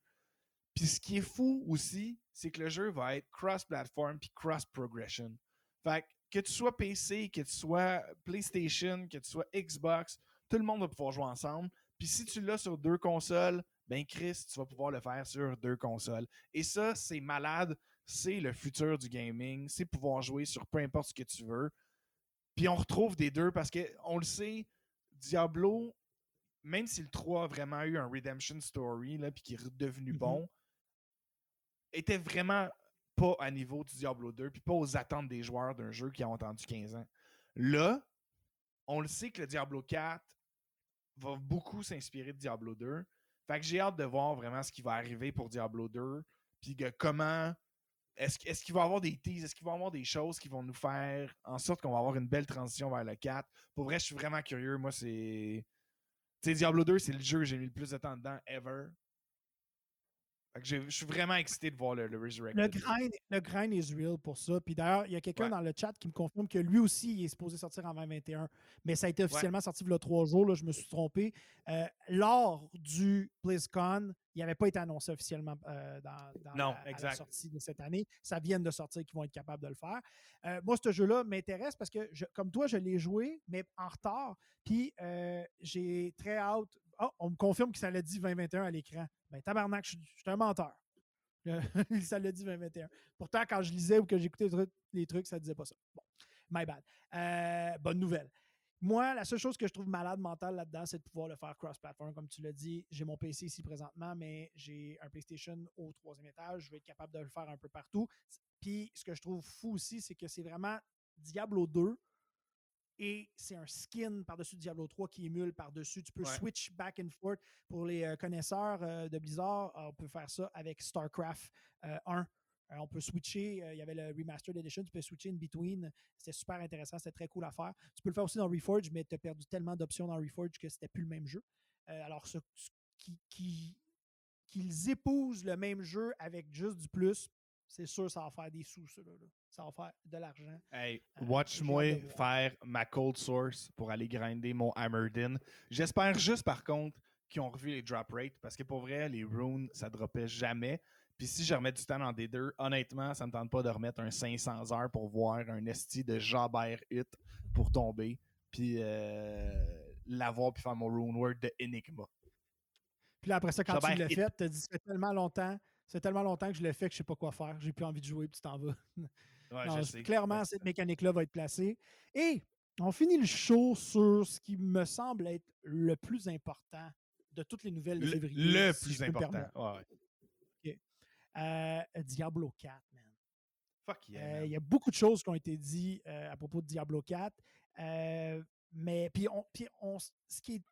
Puis ce qui est fou aussi, c'est que le jeu va être cross-platform puis cross-progression. Fait que, tu sois PC, que tu sois PlayStation, que tu sois Xbox, tout le monde va pouvoir jouer ensemble. Puis si tu l'as sur deux consoles, ben Chris, tu vas pouvoir le faire sur deux consoles. Et ça, c'est malade. C'est le futur du gaming. C'est pouvoir jouer sur peu importe ce que tu veux. Puis on retrouve des deux parce que on le sait, Diablo, même si le 3 a vraiment eu un redemption story, là, puis qui est redevenu Mhm. bon, était vraiment pas à niveau du Diablo 2, puis pas aux attentes des joueurs d'un jeu qui ont attendu 15 ans. Là, on le sait que le Diablo 4 va beaucoup s'inspirer de Diablo 2. Fait que j'ai hâte de voir vraiment ce qui va arriver pour Diablo 2, puis comment est-ce est qu'il va y avoir des teases, est-ce qu'il va y avoir des choses qui vont nous faire en sorte qu'on va avoir une belle transition vers le 4. Pour vrai, je suis vraiment curieux. Moi, c'est. Tu sais, Diablo 2, c'est le jeu que j'ai mis le plus de temps dedans ever. Fait que j'ai- je suis vraiment excité de voir le, le Resurrected. Le grind, le grind is real pour ça. Puis d'ailleurs, il y a quelqu'un Ouais. dans le chat qui me confirme que lui aussi, il est supposé sortir en 2021. Mais ça a été officiellement sorti il y a trois jours. Là, je me suis trompé. Euh, lors du BlizzCon, il n'avait pas été annoncé officiellement euh, dans, dans Non, la, sortie de cette année. Ça vient de sortir qu'ils vont être capables de le faire. Euh, moi, ce jeu-là m'intéresse parce que, je- comme toi, je l'ai joué, mais en retard. Puis euh, j'ai très hâte. Ah, on me confirme que ça l'a dit 2021 à l'écran. Ben, tabarnak, je suis je suis un menteur. Ça l'a dit 2021. Pourtant, quand je lisais ou que j'écoutais les trucs, ça disait pas ça. Bon, my bad. Bonne nouvelle. Moi, la seule chose que je trouve malade mental là-dedans, c'est de pouvoir le faire cross-platform, comme tu l'as dit. J'ai mon PC ici présentement, mais j'ai un PlayStation au troisième étage. Je vais être capable de le faire un peu partout. Puis, ce que je trouve fou aussi, c'est que c'est vraiment Diablo 2 et c'est un skin par-dessus Diablo 3 qui émule par-dessus. Tu peux Ouais. switch back and forth. Pour les euh, connaisseurs euh, de Blizzard, euh, on peut faire ça avec StarCraft euh, 1. Euh, on peut switcher, euh, il y avait le Remastered Edition, tu peux switcher in between. C'était super intéressant, c'était très cool à faire. Tu peux le faire aussi dans Reforge, mais tu as perdu tellement d'options dans Reforge que c'était plus le même jeu. Euh, alors, ce, ce qui, qui- qu'ils épousent le même jeu avec juste du plus, c'est sûr ça va faire des sous, ça. là, là. Ça va faire de l'argent. Hey, Euh, watch-moi faire ma cold source pour aller grinder mon Hammerdin. J'espère juste par contre qu'ils ont revu les drop rates parce que pour vrai, les runes, ça dropait jamais. Puis si je remets du temps dans D2, honnêtement, ça me tente pas de remettre un 500 heures pour voir un esti de Jabert hit pour tomber. Puis euh, l'avoir puis faire mon rune word de Enigma. Puis là, après ça, quand tu l'as fait, tu as dit ça fait tellement longtemps. C'est tellement longtemps que je l'ai fait que je sais pas quoi faire. J'ai plus envie de jouer, puis tu t'en vas. Ouais, Non, je c'est- sais. clairement, cette mécanique-là va être placée. Et on finit le show sur ce qui me semble être le plus important de toutes les nouvelles de le, février. le si plus important. Ouais, ouais. Euh, Diablo 4, man. Fuck yeah. Euh. Il y a beaucoup de choses qui ont été dites euh, à propos de Diablo 4. euh, mais puis, on, puis on, ce qui est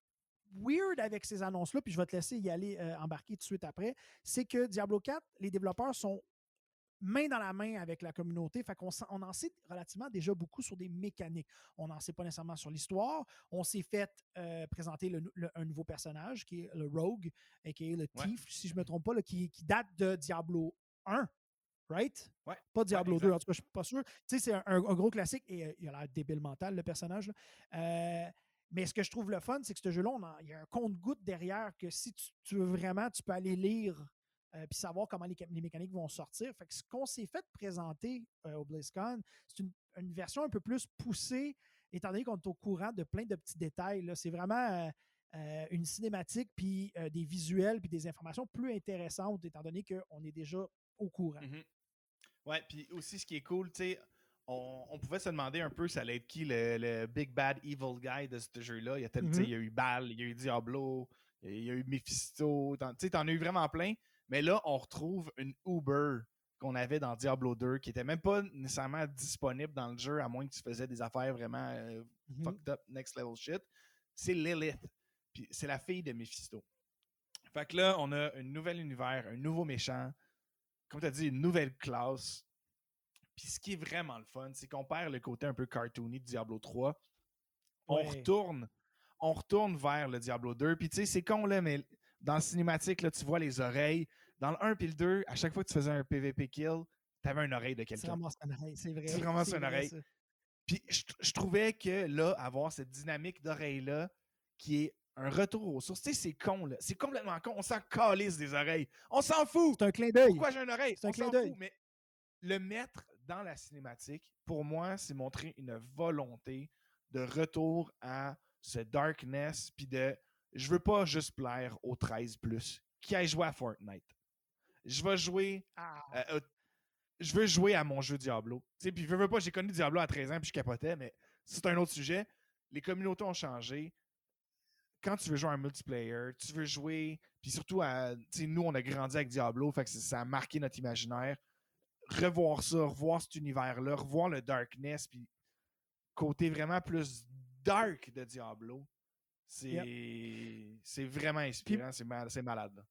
weird avec ces annonces-là, puis je vais te laisser y aller euh, embarquer tout de suite après, c'est que Diablo 4, les développeurs sont main dans la main avec la communauté. Fait qu'on on en sait relativement déjà beaucoup sur des mécaniques. On n'en sait pas nécessairement sur l'histoire. On s'est fait euh, présenter un nouveau personnage qui est le Rogue, et qui est le Thief, si je ne me trompe pas, qui, date de Diablo 1. Right? Ouais. Pas Diablo 2, en tout cas, je suis pas sûr. Tu sais, c'est un, gros classique et euh, il a l'air débile mental, le personnage. Euh, mais ce que je trouve le fun, c'est que ce jeu-là, il y a un compte-goutte derrière que si tu, veux vraiment, tu peux aller lire euh, puis savoir comment les, mécaniques vont sortir. Fait que ce qu'on s'est fait présenter euh, au BlizzCon, c'est une, version un peu plus poussée, étant donné qu'on est au courant de plein de petits détails. C'est vraiment euh, une cinématique, puis des visuels, puis des informations plus intéressantes, étant donné qu'on est déjà au courant. Mm-hmm. Ouais, puis aussi ce qui est cool, tu sais, on, pouvait se demander un peu ça allait être qui le, big bad evil guy de ce jeu-là? Il, y a mm-hmm. il y a eu Bal, il y a eu Diablo, il y a eu Mephisto, tu sais, t'en as eu vraiment plein. Mais là, on retrouve une Uber qu'on avait dans Diablo 2 qui était même pas nécessairement disponible dans le jeu à moins que tu faisais des affaires vraiment euh, mm-hmm. fucked up, next level shit. C'est Lilith. Puis c'est la fille de Mephisto. Fait que là, on a un nouvel univers, un nouveau méchant, comme tu as dit, une nouvelle classe. Puis ce qui est vraiment le fun, c'est qu'on perd le côté un peu cartoony de Diablo 3. On retourne on retourne vers le Diablo 2. Puis tu sais, c'est con là, mais dans le cinématique, là, tu vois les oreilles. Dans le 1 et le 2, à chaque fois que tu faisais un PvP kill, tu avais une oreille de quelqu'un. Tu ramasses une oreille, c'est vrai. Tu ramasses une oreille. Puis je, trouvais que là, avoir cette dynamique d'oreille-là, qui est un retour aux sources, tu sais, c'est con, là. C'est complètement con. On s'en calisse des oreilles. On s'en fout. C'est un clin d'œil. Pourquoi j'ai une oreille? C'est un clin d'œil. Mais le mettre dans la cinématique, pour moi, c'est montrer une volonté de retour à ce darkness, puis de je veux pas juste plaire aux 13 plus qui aille jouer à Fortnite. Je vais jouer. Ah. Euh, je veux jouer à mon jeu Diablo. Puis je veux pas, j'ai connu Diablo à 13 ans puis je capotais, mais c'est un autre sujet. Les communautés ont changé. Quand tu veux jouer à un multiplayer, tu veux jouer, puis surtout, à, nous, on a grandi avec Diablo, fait que ça a marqué notre imaginaire. Revoir ça, revoir cet univers-là, revoir le darkness, puis côté vraiment plus dark de Diablo, c'est vraiment inspirant, c'est malade.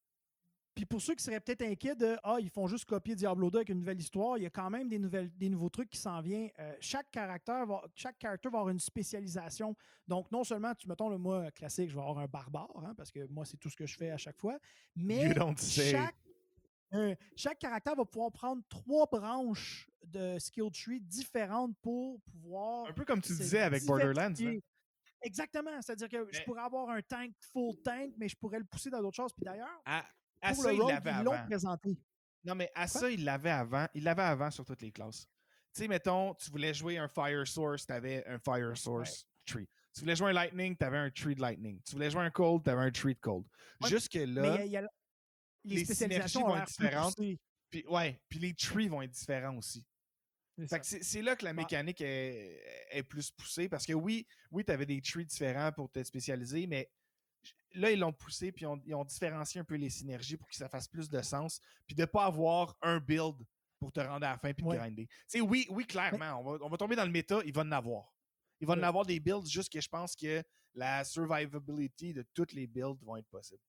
Puis pour ceux qui seraient peut-être inquiets de Ah, ils font juste copier Diablo 2 avec une nouvelle histoire, il y a quand même des, nouvelles, des nouveaux trucs qui s'en viennent. Euh, chaque caractère va, chaque character va avoir une spécialisation. Donc, non seulement, tu mettons le moi classique, je vais avoir un barbare, hein, parce que moi, c'est tout ce que je fais à chaque fois. Mais chaque, euh, chaque caractère va pouvoir prendre trois branches de skill tree différentes pour pouvoir. Un peu comme tu disais avec Borderlands. Hein. Exactement. C'est-à-dire que je pourrais avoir un tank full tank, mais je pourrais le pousser dans d'autres choses. Puis d'ailleurs, à, ça, il l'avait avant. présenté. Non, mais à ça, il l'avait avant. Il l'avait avant sur toutes les classes. Tu sais, mettons, tu voulais jouer un Fire Source, tu avais un Fire Source tree. Tu voulais jouer un Lightning, tu avais un tree de Lightning. Tu voulais jouer un Cold, tu avais un tree de Cold. Jusque-là, les, spécialisations vont être différentes. Puis, ouais, puis les trees vont être différents aussi. C'est là que la mécanique est, plus poussée parce que oui, oui, tu avais des trees différents pour te spécialiser, mais là, ils l'ont poussé puis ils ont différencié un peu les synergies pour que ça fasse plus de sens, puis de ne pas avoir un build pour te rendre à la fin puis de grinder. oui, oui, clairement, on, va, tomber dans le méta, il va en avoir. Il va en avoir des builds, juste que je pense que la survivability de toutes les builds vont être possibles.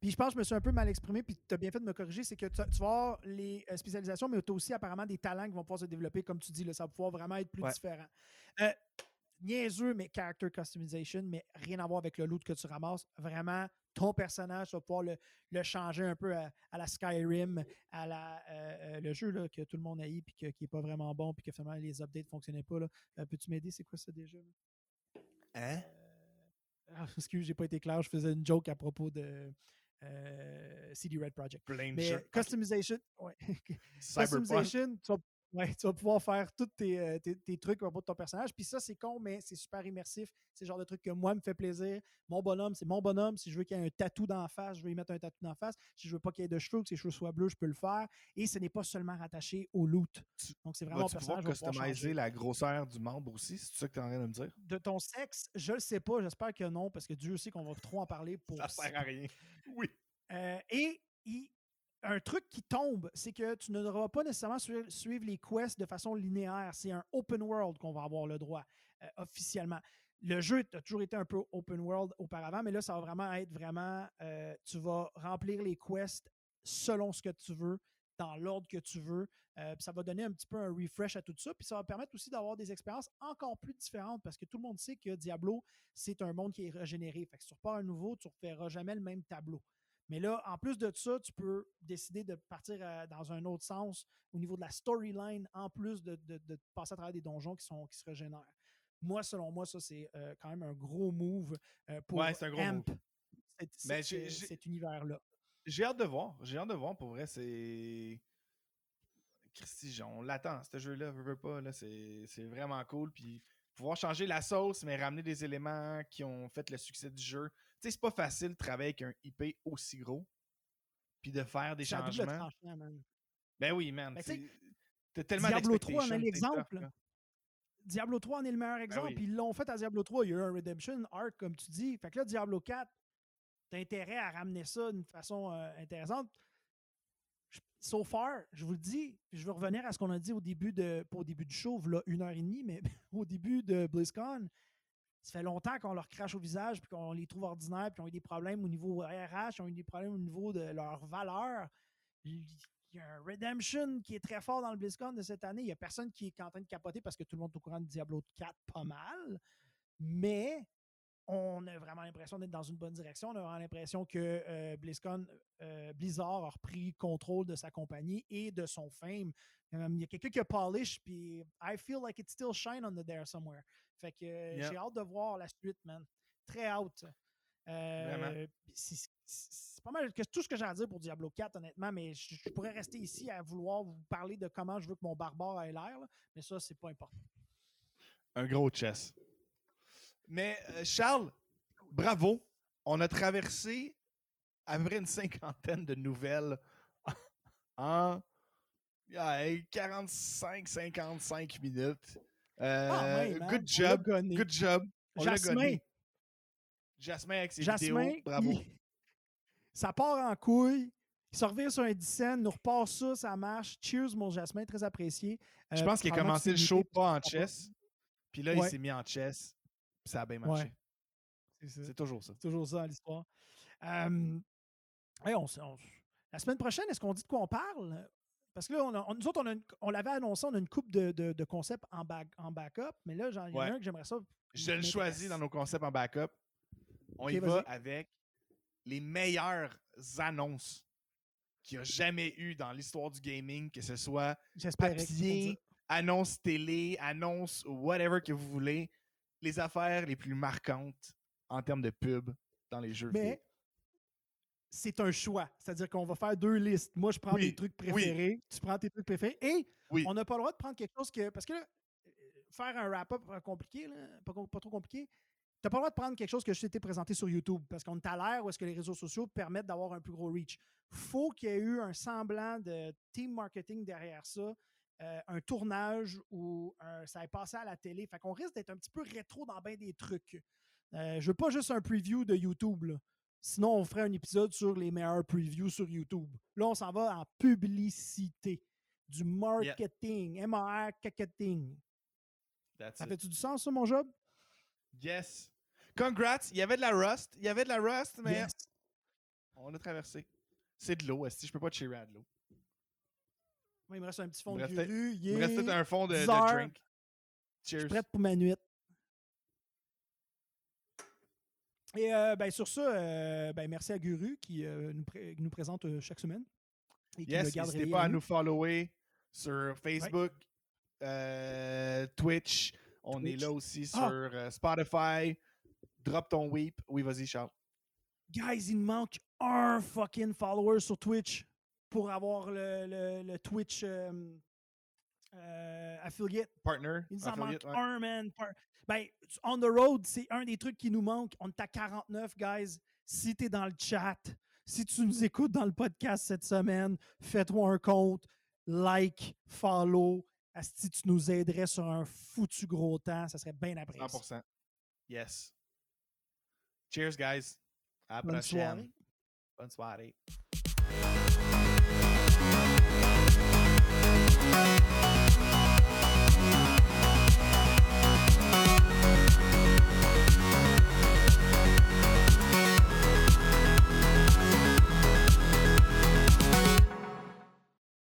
Puis je pense que je me suis un peu mal exprimé, puis tu as bien fait de me corriger, c'est que tu, vas avoir les euh, spécialisations, mais tu as aussi apparemment des talents qui vont pouvoir se développer, comme tu dis, là, ça va pouvoir vraiment être plus différent. Euh, niaiseux, mais character customization, mais rien à voir avec le loot que tu ramasses. Vraiment, ton personnage, tu vas pouvoir le, changer un peu à, la Skyrim, à la, euh, le jeu là, que tout le monde a eu, puis qui n'est pas vraiment bon, puis que finalement les updates ne fonctionnaient pas. Peux-tu m'aider? C'est quoi ça déjà? Hein? Ah, excuse, j'ai pas été clair, je faisais une joke à propos de euh, CD Red Project. Mais customization, ouais. customization, tu vas Ouais, tu vas pouvoir faire tous tes, euh, tes, trucs au bout de ton personnage. Puis ça, c'est con, mais c'est super immersif. C'est le genre de truc que moi me fait plaisir. Mon bonhomme, c'est mon bonhomme. Si je veux qu'il y ait un tatou d'en face, je vais y mettre un tatou d'en face. Si je veux pas qu'il y ait de cheveux, que ses cheveux soient bleus, je peux le faire. Et ce n'est pas seulement rattaché au loot. Donc, c'est vraiment tu pouvoir customiser la grosseur du membre aussi, c'est ça que tu es en train de me dire? De ton sexe, je le sais pas. J'espère que non, parce que Dieu sait qu'on va trop en parler pour. Ça sert à rien. Oui. Euh, et il, un truc qui tombe, c'est que tu ne devras pas nécessairement suivre, les quests de façon linéaire. C'est un open world qu'on va avoir le droit euh, officiellement. Le jeu a toujours été un peu open world auparavant, mais là, ça va vraiment être vraiment, euh, tu vas remplir les quests selon ce que tu veux dans l'ordre que tu veux. Euh, ça va donner un petit peu un refresh à tout ça. Puis ça va permettre aussi d'avoir des expériences encore plus différentes parce que tout le monde sait que Diablo, c'est un monde qui est régénéré. Fait que si tu repars un nouveau, tu ne referas jamais le même tableau. Mais là, en plus de ça, tu peux décider de partir euh, dans un autre sens au niveau de la storyline, en plus de, passer à travers des donjons qui, sont, qui se régénèrent. Moi, selon moi, ça, c'est euh, quand même un gros move pour ouais, un gros Amp, cet univers-là. J'ai hâte de voir. J'ai hâte de voir. Pour vrai, c'est. Christy, on l'attend, ce jeu-là, veut, pas. Là, c'est, vraiment cool. Puis pouvoir changer la sauce, mais ramener des éléments qui ont fait le succès du jeu. Sais, c'est pas facile de travailler avec un IP aussi gros. Puis de faire des changements. Ben oui, man. Ben, t'as tellement Diablo 3 en est l'exemple. Diablo 3 en est le meilleur ben exemple. Puis ils l'ont fait à Diablo 3. Il y a eu un Redemption Arc, comme tu dis. Fait que là, Diablo 4, t'as intérêt à ramener ça d'une façon euh, intéressante. So far, je vous le dis, je vais revenir à ce qu'on a dit au début de, pas au début du show, là, une heure et demie, mais au début de BlizzCon. Ça fait longtemps qu'on leur crache au visage, puis qu'on les trouve ordinaires, puis ont eu des problèmes au niveau RH, ont eu des problèmes au niveau de leur valeur. Il y a un Redemption qui est très fort dans le BlizzCon de cette année. Il n'y a personne qui est en train de capoter parce que tout le monde est au courant de Diablo 4 pas mal. Mais on a vraiment l'impression d'être dans une bonne direction. On a vraiment l'impression que euh, euh, Blizzard a repris contrôle de sa compagnie et de son fame. Il y a quelqu'un qui a polish, puis I feel like it still shine on the there somewhere. Fait que j'ai hâte de voir la suite, man. Très hâte. c'est pas mal que, tout ce que j'ai à dire pour Diablo 4, honnêtement, mais je, pourrais rester ici à vouloir vous parler de comment je veux que mon barbare ait l'air, mais ça, c'est pas important. Un gros chess. Mais euh, Charles, bravo. On a traversé à peu près une cinquantaine de nouvelles en 45-55 minutes. Euh, ah, good job. Good job. Jasmin. Jasmin avec ses vidéos. Bravo. ça part en couille. Il revient sur un 10 nous repart ça, ça marche. Cheers, mon Jasmin, très apprécié. Je pense qu'il a commencé le show pas en chess. Puis là, il s'est mis en chess ça a bien marché. C'est toujours ça. C'est toujours ça l'histoire. la semaine prochaine, est-ce qu'on dit de quoi on parle? Parce que là, on nous autres, on, l'avait annoncé, on a une coupe de, de, concepts en, back, en backup, mais là, il y en a un que j'aimerais ça. Je le choisis dans nos concepts en backup. On y va avec les meilleures annonces qu'il y a jamais eu dans l'histoire du gaming, que ce soit papier, annonce télé, annonce whatever que vous voulez les affaires les plus marquantes en termes de pub dans les jeux Mais c'est un choix. C'est-à-dire qu'on va faire deux listes. Moi, je prends des trucs préférés, tu prends tes trucs préférés, et on n'a pas le droit de prendre quelque chose que. Parce que là, faire un wrap-up compliqué, pas, trop compliqué, tu n'as pas le droit de prendre quelque chose que je t'ai présenté sur YouTube parce qu'on est à l'ère où est-ce que les réseaux sociaux permettent d'avoir un plus gros reach. faut qu'il y ait eu un semblant de team marketing derrière ça, euh, un tournage où ça est passé à la télé. Fait qu'on risque d'être un petit peu rétro dans bien des trucs. Euh, je veux pas juste un preview de YouTube. Sinon, on ferait un épisode sur les meilleurs previews sur YouTube. Là, on s'en va en publicité. Du marketing, MR marketing. ça fait-tu du sens, ça, mon job? Yes. Congrats. Il y avait de la rust. Il y avait de la rust, mais on a traversé. C'est de l'eau. Si je peux pas cheerer à de l'eau. Moi, il me reste un petit fond de guru. Il me reste un fond de, drink. Cheers. Je suis prête pour ma nuit. Et euh, ben, sur ça, euh, ben, merci à Guru qui euh, nous, nous, présente chaque semaine. Et yes, n'hésitez pas à nous follower sur Facebook, Twitch. On est là aussi ah! sur Spotify. Drop ton weep. Oui, vas-y, Charles. Guys, il manque un fucking follower sur Twitch pour avoir le, le, Twitch euh, affiliate. Partner. Il nous en manque un, man. Ben, on the road, c'est un des trucs qui nous manque. On est à 49, guys. Si tu es dans le chat, si tu nous écoutes dans le podcast cette semaine, fais-toi un compte, like, follow. Si tu nous aiderais sur un foutu gros temps, ça serait bien apprécié. 100%. Yes. Cheers, guys. À la prochaine. Bonne soirée.